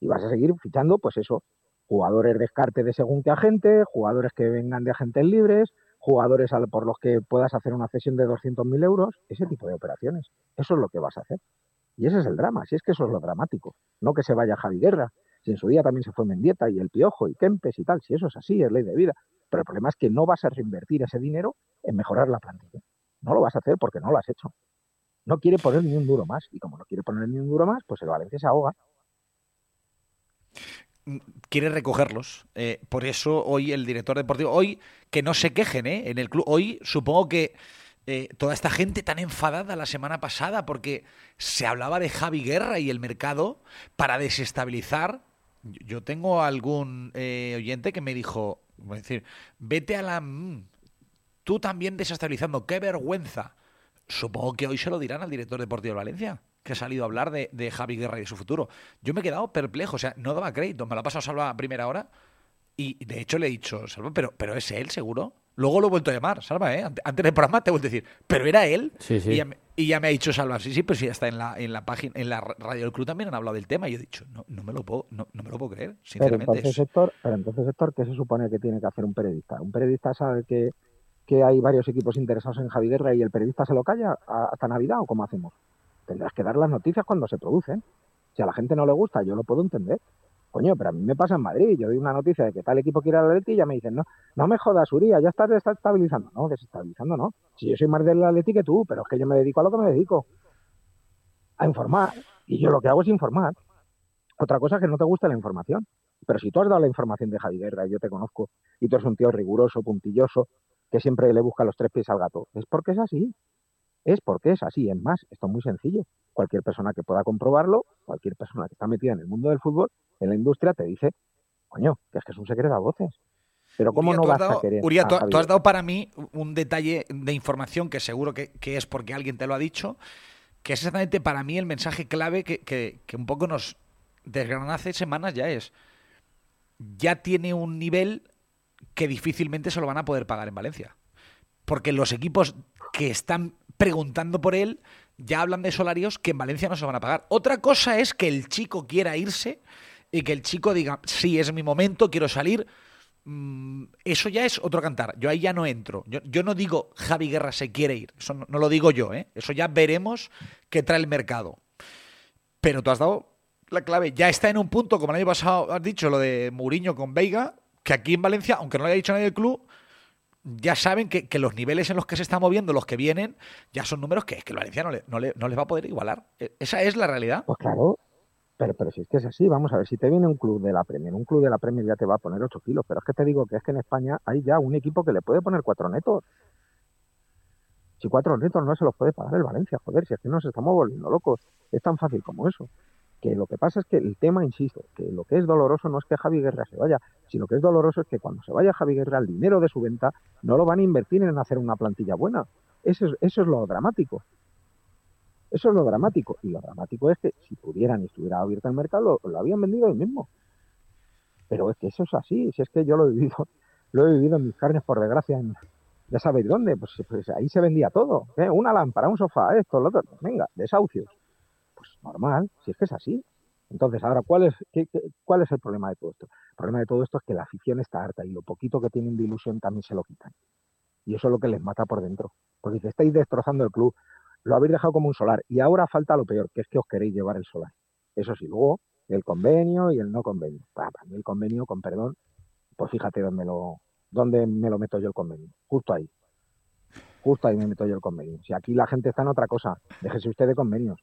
Y vas a seguir fichando, pues eso, jugadores descarte de según qué agente, jugadores que vengan de agentes libres, jugadores por los que puedas hacer una cesión de 200.000 euros, ese tipo de operaciones. Eso es lo que vas a hacer. Y ese es el drama, si es que eso es lo dramático. No que se vaya Javi Guerra, si en su día también se fue Mendieta y el Piojo y Kempes y tal, si eso es así, es ley de vida. Pero el problema es que no vas a reinvertir ese dinero en mejorar la plantilla. No lo vas a hacer porque no lo has hecho. No quiere poner ni un duro más. Y como no quiere poner ni un duro más, pues el Valencia se ahoga. Quiere recogerlos. Eh, por eso hoy el director deportivo, hoy que no se quejen ¿eh? en el club, hoy supongo que eh, toda esta gente tan enfadada la semana pasada porque se hablaba de Javi Guerra y el mercado para desestabilizar. Yo tengo algún oyente que me dijo, decir, vete a la... mm, Tú también desestabilizando. ¡Qué vergüenza! Supongo que hoy se lo dirán al director deportivo de Valencia, que ha salido a hablar de, de Javi Guerra y de su futuro. Yo me he quedado perplejo, o sea, no daba crédito. Me lo ha pasado Salva a primera hora y de hecho le he dicho, Salva, pero, pero es él, seguro. Luego lo he vuelto a llamar, Salva, ¿eh? Ante- Antes del programa te he vuelto a decir, ¿pero era él? Sí, sí. Y, ya me, y ya me ha dicho Salva, sí, sí, pero sí, hasta en la, en la página, en la radio del club también han hablado del tema. Y yo he dicho, no, no me lo puedo, no, no me lo puedo creer, Pero sinceramente. entonces, Es- Héctor, pero entonces, Héctor, ¿qué se supone que tiene que hacer un periodista? Un periodista sabe que, que hay varios equipos interesados en Javi Guerra y el periodista se lo calla hasta Navidad o cómo hacemos. Tendrás que dar las noticias cuando se producen. Si a la gente no le gusta, yo lo puedo entender. Coño, pero a mí me pasa en Madrid. Yo doy una noticia de que tal equipo quiere al Atleti y ya me dicen, no, no me jodas, Uría, ya estás desestabilizando. No, desestabilizando no. Si yo soy más del Atleti que tú, pero es que yo me dedico a lo que me dedico. A informar. Y yo lo que hago es informar. Otra cosa es que no te guste la información. Pero si tú has dado la información de Javi Guerra y yo te conozco y tú eres un tío riguroso, puntilloso, que siempre le busca los tres pies al gato, es porque es así. Es porque es así. Es más, esto es muy sencillo. Cualquier persona que pueda comprobarlo, cualquier persona que está metida en el mundo del fútbol, en la industria, te dice, coño, que es que es un secreto a voces. Pero ¿cómo Uría, no vas dado- a querer? Uría, tú, tú has dado para mí un detalle de información que seguro que, que es porque alguien te lo ha dicho, que es exactamente para mí el mensaje clave que, que- que un poco nos desgranan hace semanas ya es, ya tiene un nivel que difícilmente se lo van a poder pagar en Valencia. Porque los equipos que están preguntando por él ya hablan de salarios que en Valencia no se van a pagar. Otra cosa es que el chico quiera irse y que el chico diga, sí, es mi momento, quiero salir. Mm, eso ya es otro cantar. Yo ahí ya no entro. Yo, yo no digo Javi Guerra se quiere ir. Eso no, no lo digo yo, ¿eh? Eso ya veremos qué trae el mercado. Pero tú has dado la clave. Ya está en un punto, como el año pasado has dicho, lo de Mourinho con Veiga, que aquí en Valencia, aunque no lo haya dicho nadie del club, ya saben que, que los niveles en los que se están moviendo, los que vienen, ya son números que es que el Valencia no, le- no, le- no les va a poder igualar. E- Esa es la realidad. Pues claro, pero, pero si es que es así, vamos a ver, si te viene un club de la Premier, un club de la Premier ya te va a poner 8 kilos, pero es que te digo que es que en España hay ya un equipo que le puede poner 4 netos. Si 4 netos no se los puede pagar el Valencia, joder, si es que nos estamos volviendo locos, es tan fácil como eso. Que lo que pasa es que el tema, insisto, que lo que es doloroso no es que Javi Guerra se vaya, sino que es doloroso es que cuando se vaya Javi Guerra, el dinero de su venta no lo van a invertir en hacer una plantilla buena. Eso es, eso es lo dramático. Eso es lo dramático. Y lo dramático es que si pudieran y estuviera abierto el mercado, lo, habían vendido hoy mismo. Pero es que eso es así. Si es que yo lo he vivido, lo he vivido en mis carnes, por desgracia, ya sabéis dónde. Pues, pues ahí se vendía todo. ¿eh? Una lámpara, un sofá, esto, lo otro. Venga, desahucios. Pues normal, si es que es así. Entonces, ahora, ¿cuál es, qué- qué- ¿cuál es el problema de todo esto? El problema de todo esto es que la afición está harta y lo poquito que tienen de ilusión también se lo quitan. Y eso es lo que les mata por dentro. Porque dice, estáis destrozando el club, lo habéis dejado como un solar. Y ahora falta lo peor, que es que os queréis llevar el solar. Eso sí, luego el convenio y el no convenio. El convenio, con perdón, pues fíjate dónde, lo, dónde me lo meto yo el convenio. Justo ahí. Justo ahí me meto yo el convenio. Si aquí la gente está en otra cosa, déjese usted de convenios.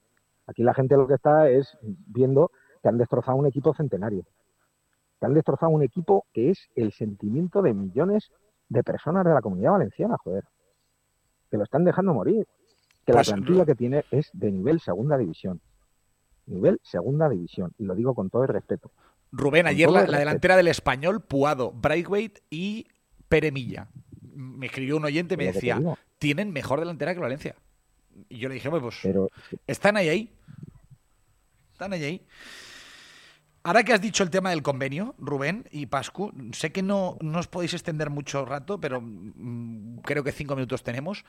Aquí la gente lo que está es viendo que han destrozado un equipo centenario. Que han destrozado un equipo que es el sentimiento de millones de personas de la comunidad valenciana, joder. Que lo están dejando morir. Que Pues, la plantilla que tiene es de nivel segunda división. Nivel segunda división. Y lo digo con todo el respeto. Rubén, Con ayer la, la delantera del español, Puado, Braithwaite y Peremilla. Me escribió un oyente y me decía, tienen mejor delantera que Valencia. Y yo le dije, "Hombre, pues Pero están ahí ahí. Están ahí ahí. Ahora que has dicho el tema del convenio, Rubén y Pascu, sé que no, no os podéis extender mucho rato, pero mm, creo que cinco minutos tenemos.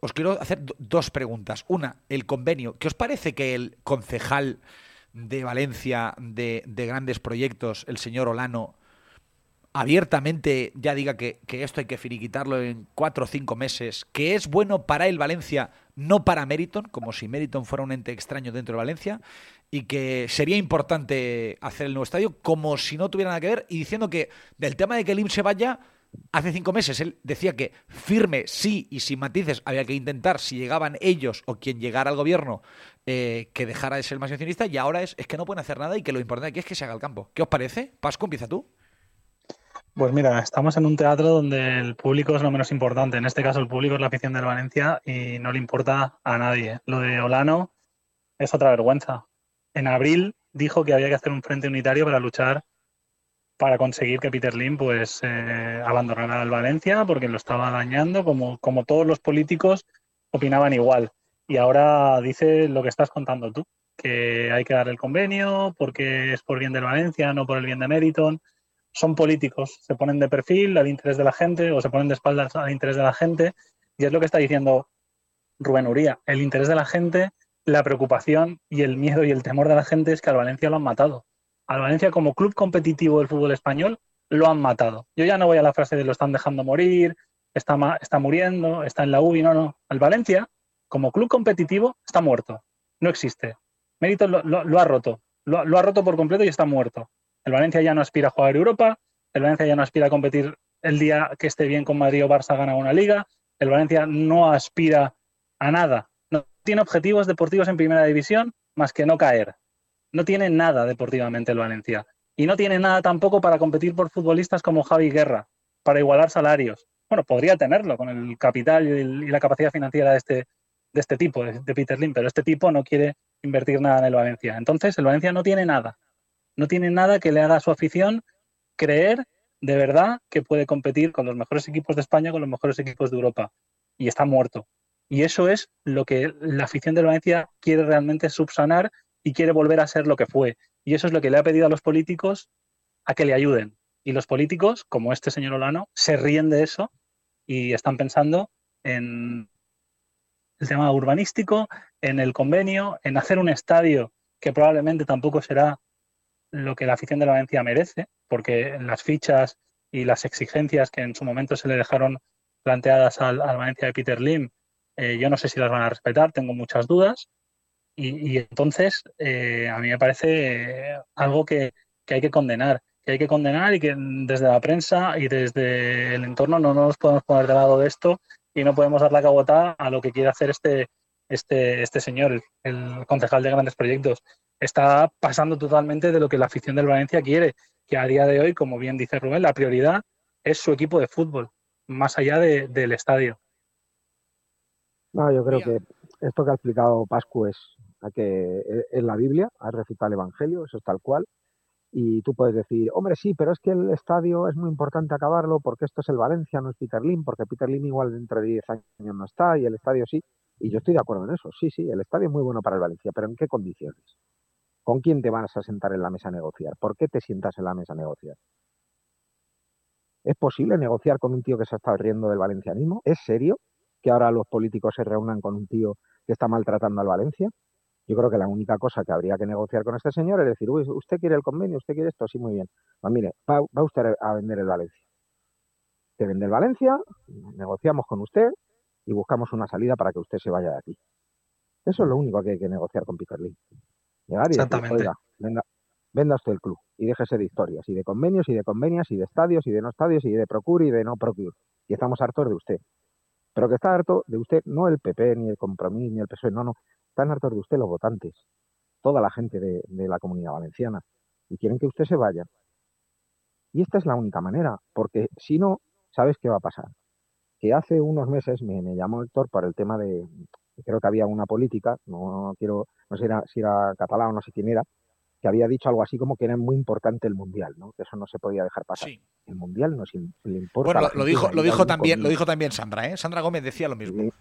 Os quiero hacer do- dos preguntas. Una, el convenio. ¿Qué os parece que el concejal de Valencia de, de grandes proyectos, el señor Olano, abiertamente ya diga que, que esto hay que finiquitarlo en cuatro o cinco meses, que es bueno para el Valencia, no para Meriton, como si Meriton fuera un ente extraño dentro de Valencia, y que sería importante hacer el nuevo estadio como si no tuviera nada que ver, y diciendo que del tema de que el IM se vaya, hace cinco meses él decía que firme, sí y sin matices, había que intentar, si llegaban ellos o quien llegara al gobierno, eh, que dejara de ser más accionista, y ahora es, es que no pueden hacer nada y que lo importante aquí es que se haga el campo. ¿Qué os parece? Pascu, empieza tú. Pues mira, estamos en un teatro donde el público es lo menos importante. En este caso, el público es la afición del Valencia y no le importa a nadie. Lo de Olano es otra vergüenza. En abril dijo que había que hacer un frente unitario para luchar para conseguir que Peter Lim pues eh, abandonara el Valencia porque lo estaba dañando, como, como todos los políticos opinaban igual. Y ahora dice lo que estás contando tú, que hay que dar el convenio porque es por bien del Valencia, no por el bien de Meriton. Son políticos, se ponen de perfil al interés de la gente o se ponen de espaldas al interés de la gente. Y es lo que está diciendo Rubén Uría. El interés de la gente, la preocupación y el miedo y el temor de la gente es que al Valencia lo han matado al Valencia como club competitivo del fútbol español lo han matado. Yo ya no voy a la frase de lo están dejando morir, está, está muriendo, está en la UBI, no, no. Al Valencia, como club competitivo, está muerto. No existe. Mérito lo, ha roto. Lo, ha roto por completo y está muerto. El Valencia ya no aspira a jugar Europa, el Valencia ya no aspira a competir el día que esté bien con Madrid o Barça gana una liga, el Valencia no aspira a nada. No tiene objetivos deportivos en primera división más que no caer no tiene nada deportivamente el Valencia. Y no tiene nada tampoco para competir por futbolistas como Javi Guerra, para igualar salarios. Bueno, podría tenerlo con el capital y la capacidad financiera de este, de este tipo, de, Peter Lim, pero este tipo no quiere invertir nada en el Valencia. Entonces, el Valencia no tiene nada. No tiene nada que le haga a su afición creer de verdad que puede competir con los mejores equipos de España, con los mejores equipos de Europa. Y está muerto. Y eso es lo que la afición del Valencia quiere realmente subsanar y quiere volver a ser lo que fue. Y eso es lo que le ha pedido a los políticos a que le ayuden. Y los políticos, como este señor Olano, se ríen de eso y están pensando en el tema urbanístico, en el convenio, en hacer un estadio que probablemente tampoco será lo que la afición de la Valencia merece, porque las fichas y las exigencias que en su momento se le dejaron planteadas al, Valencia de Peter Lim, eh, yo no sé si las van a respetar, tengo muchas dudas, y, entonces eh, a mí me parece algo que, hay que condenar, que hay que condenar y que desde la prensa y desde el entorno no nos podemos poner de lado de esto y no podemos dar la cabota a lo que quiere hacer este, este, este señor, el, concejal de grandes proyectos. Está pasando totalmente de lo que la afición del Valencia quiere, que a día de hoy, como bien dice Rubén, la prioridad es su equipo de fútbol, más allá del estadio. No, yo creo que esto que ha explicado Pascu es, que es la Biblia, ha recitado el Evangelio, eso es tal cual. Y tú puedes decir, hombre, sí, pero es que el estadio es muy importante acabarlo porque esto es el Valencia, no es Peter Lim, porque Peter Lim igual dentro de 10 años no está y el estadio sí. Y yo estoy de acuerdo en eso. Sí, sí, el estadio es muy bueno para el Valencia, pero ¿en qué condiciones? ¿Con quién te vas a sentar en la mesa a negociar? ¿Por qué te sientas en la mesa a negociar? ¿Es posible negociar con un tío que se está riendo del valencianismo? ¿Es serio que ahora los políticos se reúnan con un tío que está maltratando al Valencia? Yo creo que la única cosa que habría que negociar con este señor es decir, Uy, usted quiere el convenio, usted quiere esto, sí, muy bien. Pues mire, va, usted a vender el Valencia. Te vende el Valencia, negociamos con usted y buscamos una salida para que usted se vaya de aquí. Eso es lo único que hay que negociar con Peter Lee. Llegar y decir, oiga, venda usted el club y déjese de historias, y de convenios, y de convenias, y de estadios, y de no estadios, y de procure, y de no procure. Y estamos hartos de usted. Pero que está harto de usted, no el PP, ni el Compromís, ni el PSOE, no, no. Están hartos de usted los votantes, toda la gente de, la comunidad valenciana. Y quieren que usted se vaya. Y esta es la única manera, porque si no, ¿sabes qué va a pasar? Que hace unos meses me, llamó Héctor para el tema de, creo que había una política, no, quiero, no sé si era, si era catalán o no sé quién era, que había dicho algo así como que era muy importante el mundial, ¿no? Que eso no se podía dejar pasar. El mundial no le importa. Bueno, lo, dijo, lo dijo también, lo dijo también Sandra, ¿eh? Sandra Gómez decía lo mismo.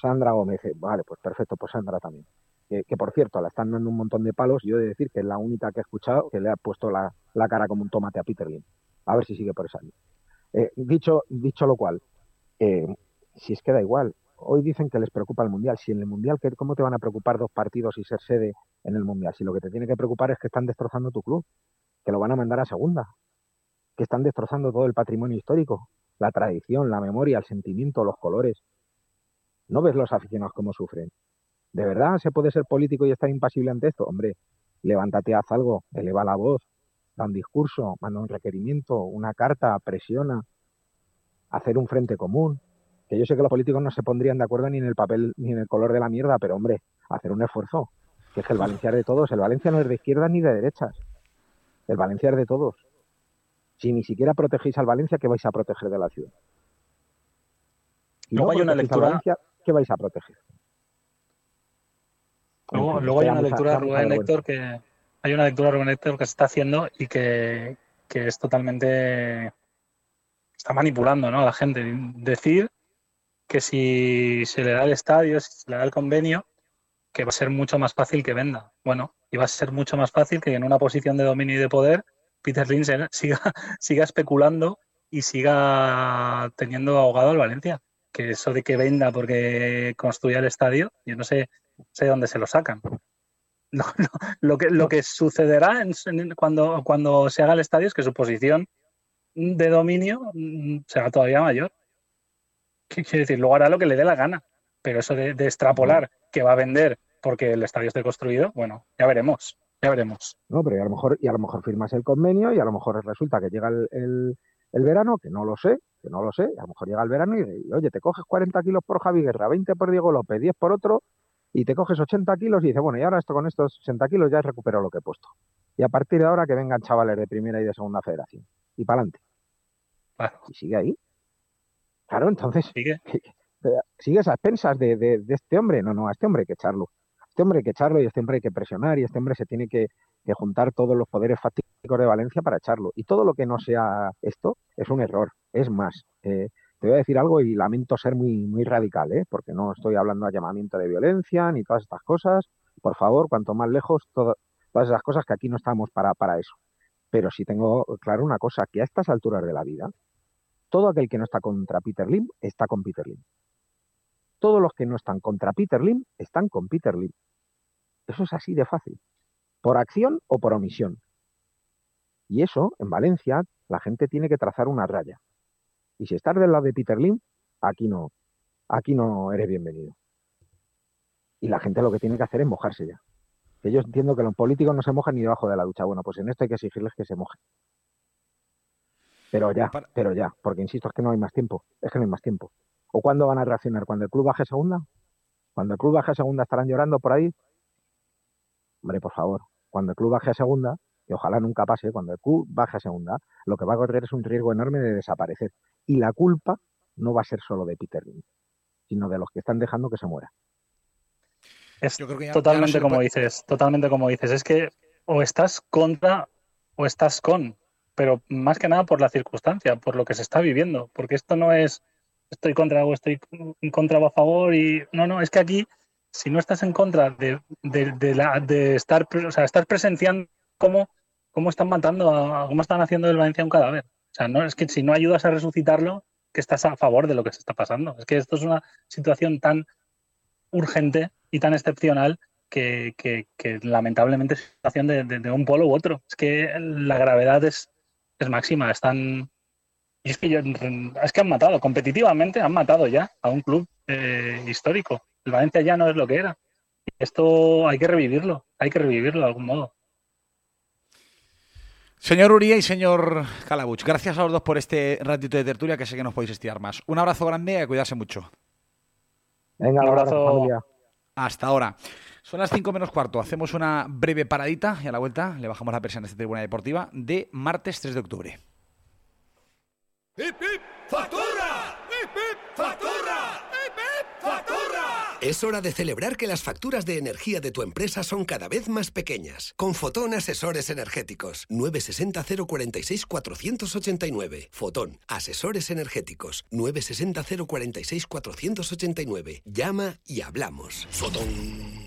Sandra Gómez, vale, pues perfecto, pues Sandra también. Que, por cierto, la están dando un montón de palos. Yo he de decir que es la única que he escuchado que le ha puesto la, cara como un tomate a Peter Lim. A ver si sigue por esa línea. Eh, dicho, dicho lo cual, eh, si es que da igual, hoy dicen que les preocupa el Mundial. Si en el Mundial, ¿cómo te van a preocupar dos partidos y ser sede en el Mundial? Si lo que te tiene que preocupar es que están destrozando tu club, que lo van a mandar a segunda, que están destrozando todo el patrimonio histórico, la tradición, la memoria, el sentimiento, los colores. ¿No ves los aficionados cómo sufren? ¿De verdad se puede ser político y estar impasible ante esto? Hombre, levántate, haz algo, eleva la voz, da un discurso, manda un requerimiento, una carta, presiona, hacer un frente común, que yo sé que los políticos no se pondrían de acuerdo ni en el papel ni en el color de la mierda, pero hombre, hacer un esfuerzo. Que es que el Valencia es de todos. El Valencia no es de izquierdas ni de derechas. El Valencia es de todos. Si ni siquiera protegéis al Valencia, ¿qué vais a proteger de la ciudad? luego hay una lectura. ¿Qué vais a proteger? Luego, hay una lectura, Rubén Héctor, que hay una lectura Rubén Héctor que se está haciendo y que, que es totalmente está manipulando ¿no? a la gente. Decir que si se le da el estadio, si se le da el convenio, que va a ser mucho más fácil que venda. Bueno, y va a ser mucho más fácil que en una posición de dominio y de poder Peter Lynch siga, siga especulando y siga teniendo ahogado al Valencia. Que eso de que venda porque construya el estadio, yo no sé, dónde se lo sacan. lo, que, lo que sucederá cuando, cuando se haga el estadio es que su posición de dominio mm, será todavía mayor. ¿Qué quiere decir? Luego hará lo que le dé la gana. Pero eso de, extrapolar que va a vender porque el estadio esté construido, bueno, ya veremos. Ya veremos. No, pero y a lo mejor, y a lo mejor firmas el convenio y a lo mejor resulta que llega el, verano, que no lo sé, que no lo sé, a lo mejor llega el verano y, oye, te coges 40 kilos por Javi Guerra, 20 por Diego López, 10 por otro, y te coges 80 kilos y dices, bueno, y ahora esto con estos 60 kilos ya he recuperado lo que he puesto. Y a partir de ahora que vengan chavales de primera y de segunda federación. Y para adelante. Y sigue ahí. Claro, entonces, ¿Sigue? ¿sigues a expensas de, de, este hombre? No, no, a este hombre hay que echarlo. A este hombre hay que echarlo y a este hombre hay que presionar y a este hombre se tiene que, juntar todos los poderes fácticos de Valencia para echarlo. Y todo lo que no sea esto es un error. Es más, eh, te voy a decir algo y lamento ser muy, muy radical, ¿eh? porque no estoy hablando de llamamiento de violencia ni todas estas cosas. Por favor, cuanto más lejos, todas esas cosas que aquí no estamos para, para eso. Pero sí tengo claro una cosa, que a estas alturas de la vida, todo aquel que no está contra Peter Lim está con Peter Lim. Todos los que no están contra Peter Lim están con Peter Lim. Eso es así de fácil. Por acción o por omisión. Y eso, en Valencia, la gente tiene que trazar una raya. Y si estás del lado de Peter Lim, aquí no, aquí no eres bienvenido. Y la gente lo que tiene que hacer es mojarse ya. Que yo entiendo que los políticos no se mojan ni debajo de la ducha. Bueno, pues en esto hay que exigirles que se mojen. Pero ya, pero ya, porque insisto, es que no hay más tiempo, es que no hay más tiempo. ¿O cuándo van a reaccionar? ¿Cuando el club baje a segunda? ¿Cuando el club baje a segunda estarán llorando por ahí? Hombre, por favor, cuando el club baje a segunda, y ojalá nunca pase, cuando el club baje a segunda, lo que va a correr es un riesgo enorme de desaparecer. Y la culpa no va a ser solo de Peter Lynch, sino de los que están dejando que se muera. Es totalmente como dices, totalmente como dices. Es que o estás contra o estás con pero más que nada por la circunstancia, por lo que se está viviendo, porque esto no es estoy contra o estoy en contra o a favor y no, no, es que aquí si no estás en contra de, de, la, de estar, o sea, estás presenciando cómo, cómo están matando, a, cómo están haciendo del Valencia un cadáver. O sea, no es que si no ayudas a resucitarlo, que estás a favor de lo que se está pasando. Es que esto es una situación tan urgente y tan excepcional que, lamentablemente es situación de, un polo u otro. Es que la gravedad es, es máxima. Están. Y es que, es que han matado, competitivamente han matado ya a un club eh, histórico. El Valencia ya no es lo que era. Esto hay que revivirlo, hay que revivirlo de algún modo. Señor Uría y señor Calabuch, gracias a los dos por este ratito de tertulia que sé que nos podéis estirar más. Un abrazo grande y cuidarse mucho. Venga, un abrazo. Hasta ahora. Son las 5 menos cuarto. Hacemos una breve paradita y a la vuelta le bajamos la presión a esta tribuna deportiva de martes 3 de octubre. Es hora de celebrar que las facturas de energía de tu empresa son cada vez más pequeñas. Con Fotón Asesores Energéticos. 960 046 489. Fotón Asesores Energéticos. 960 046 489. Llama y hablamos. Fotón.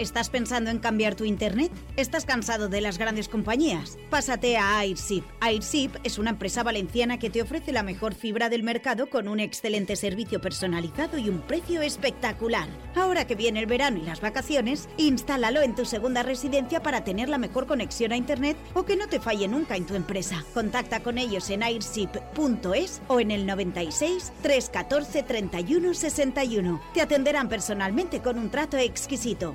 ¿Estás pensando en cambiar tu internet? ¿Estás cansado de las grandes compañías? Pásate a Airship. Airship es una empresa valenciana que te ofrece la mejor fibra del mercado con un excelente servicio personalizado y un precio espectacular. Ahora que viene el verano y las vacaciones, instálalo en tu segunda residencia para tener la mejor conexión a internet o que no te falle nunca en tu empresa. Contacta con ellos en airship.es o en el 96 314 31 61. Te atenderán personalmente con un trato exquisito.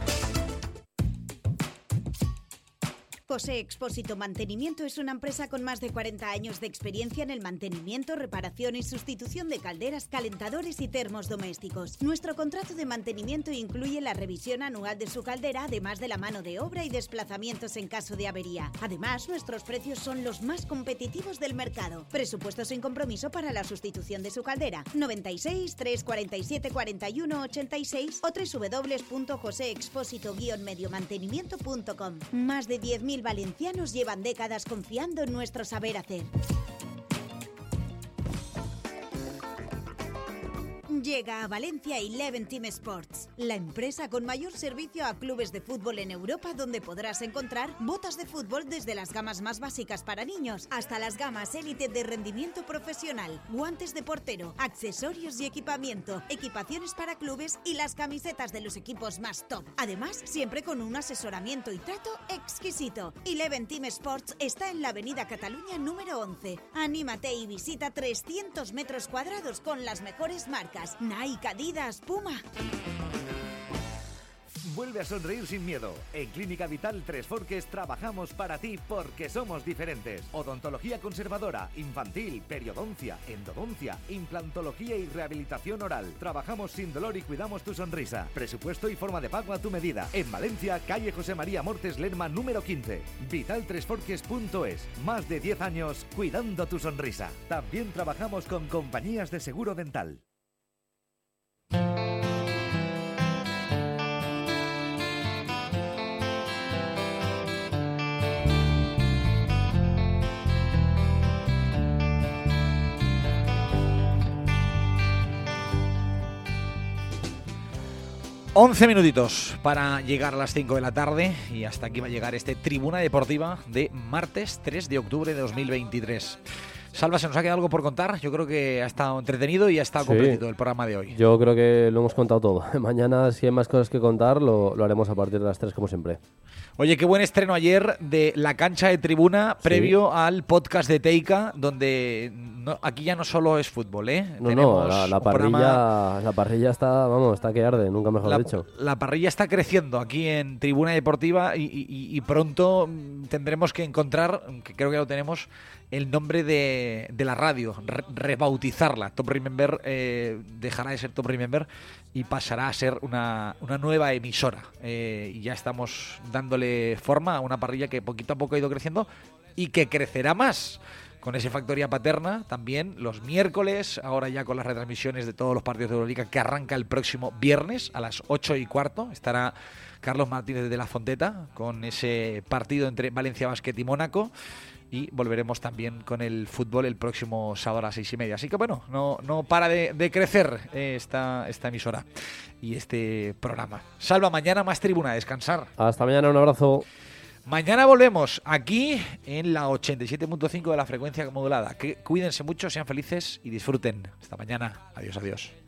José Expósito Mantenimiento es una empresa con más de 40 años de experiencia en el mantenimiento, reparación y sustitución de calderas, calentadores y termos domésticos. Nuestro contrato de mantenimiento incluye la revisión anual de su caldera, además de la mano de obra y desplazamientos en caso de avería. Además, nuestros precios son los más competitivos del mercado. Presupuesto sin compromiso para la sustitución de su caldera. 96 347 41 86 o www.joseexposito-mediomantenimiento.com. Más de 10.000 valencianos llevan décadas confiando en nuestro saber hacer. Llega a Valencia Eleven Team Sports, la empresa con mayor servicio a clubes de fútbol en Europa donde podrás encontrar botas de fútbol desde las gamas más básicas para niños hasta las gamas élite de rendimiento profesional, guantes de portero, accesorios y equipamiento, equipaciones para clubes y las camisetas de los equipos más top. Además, siempre con un asesoramiento y trato exquisito. Eleven Team Sports está en la Avenida Cataluña número 11. Anímate y visita 300 metros cuadrados con las mejores marcas Nike, Adidas, Puma. Vuelve a sonreír sin miedo. En Clínica Vital Tres Forques trabajamos para ti porque somos diferentes. Odontología conservadora, infantil, periodoncia, endodoncia, implantología y rehabilitación oral. Trabajamos sin dolor y cuidamos tu sonrisa. Presupuesto y forma de pago a tu medida. En Valencia, calle José María Mortes Lerma número 15. Vitaltresforques.es. Más de 10 años cuidando tu sonrisa. También trabajamos con compañías de seguro dental. Once minutitos para llegar a las 5 de la tarde y hasta aquí va a llegar este Tribuna Deportiva de martes 3 de octubre de 2023. Salva, ¿se nos ha quedado algo por contar? Yo creo que ha estado entretenido y ha estado Sí. completito el programa de hoy. Yo creo que lo hemos contado todo. Mañana, si hay más cosas que contar, lo, lo haremos a partir de las 3, como siempre. Oye, qué buen estreno ayer de la cancha de tribuna previo al podcast de Teika, donde no- aquí ya no solo es fútbol, ¿eh? No, no, Tenemos la, la programa- parrilla, la parrilla está, vamos, está que arde, nunca mejor la, dicho. la parrilla está creciendo aquí en Tribuna Deportiva y, y- y pronto tendremos que encontrar, que creo que lo tenemos, el nombre de, de la radio, re- rebautizarla. Top Remember eh, dejará de ser Top Remember y pasará a ser una, una nueva emisora. Eh, y ya estamos dándole forma a una parrilla que poquito a poco ha ido creciendo y que crecerá más con ese Factoría Paterna también los miércoles, ahora ya con las retransmisiones de todos los partidos de Euroliga que arranca el próximo viernes a las 8 y cuarto. Estará Carlos Martínez de la Fonteta con ese partido entre Valencia Basket y Mónaco. Y volveremos también con el fútbol el próximo sábado a las seis y media. Así que bueno, no, no para de, de crecer eh, esta, esta emisora y este programa. Salva mañana más tribuna, descansar. Hasta mañana, un abrazo. Mañana volvemos aquí en la 87.5 de la frecuencia modulada. Que cuídense mucho, sean felices y disfruten. Hasta mañana. Adiós, adiós.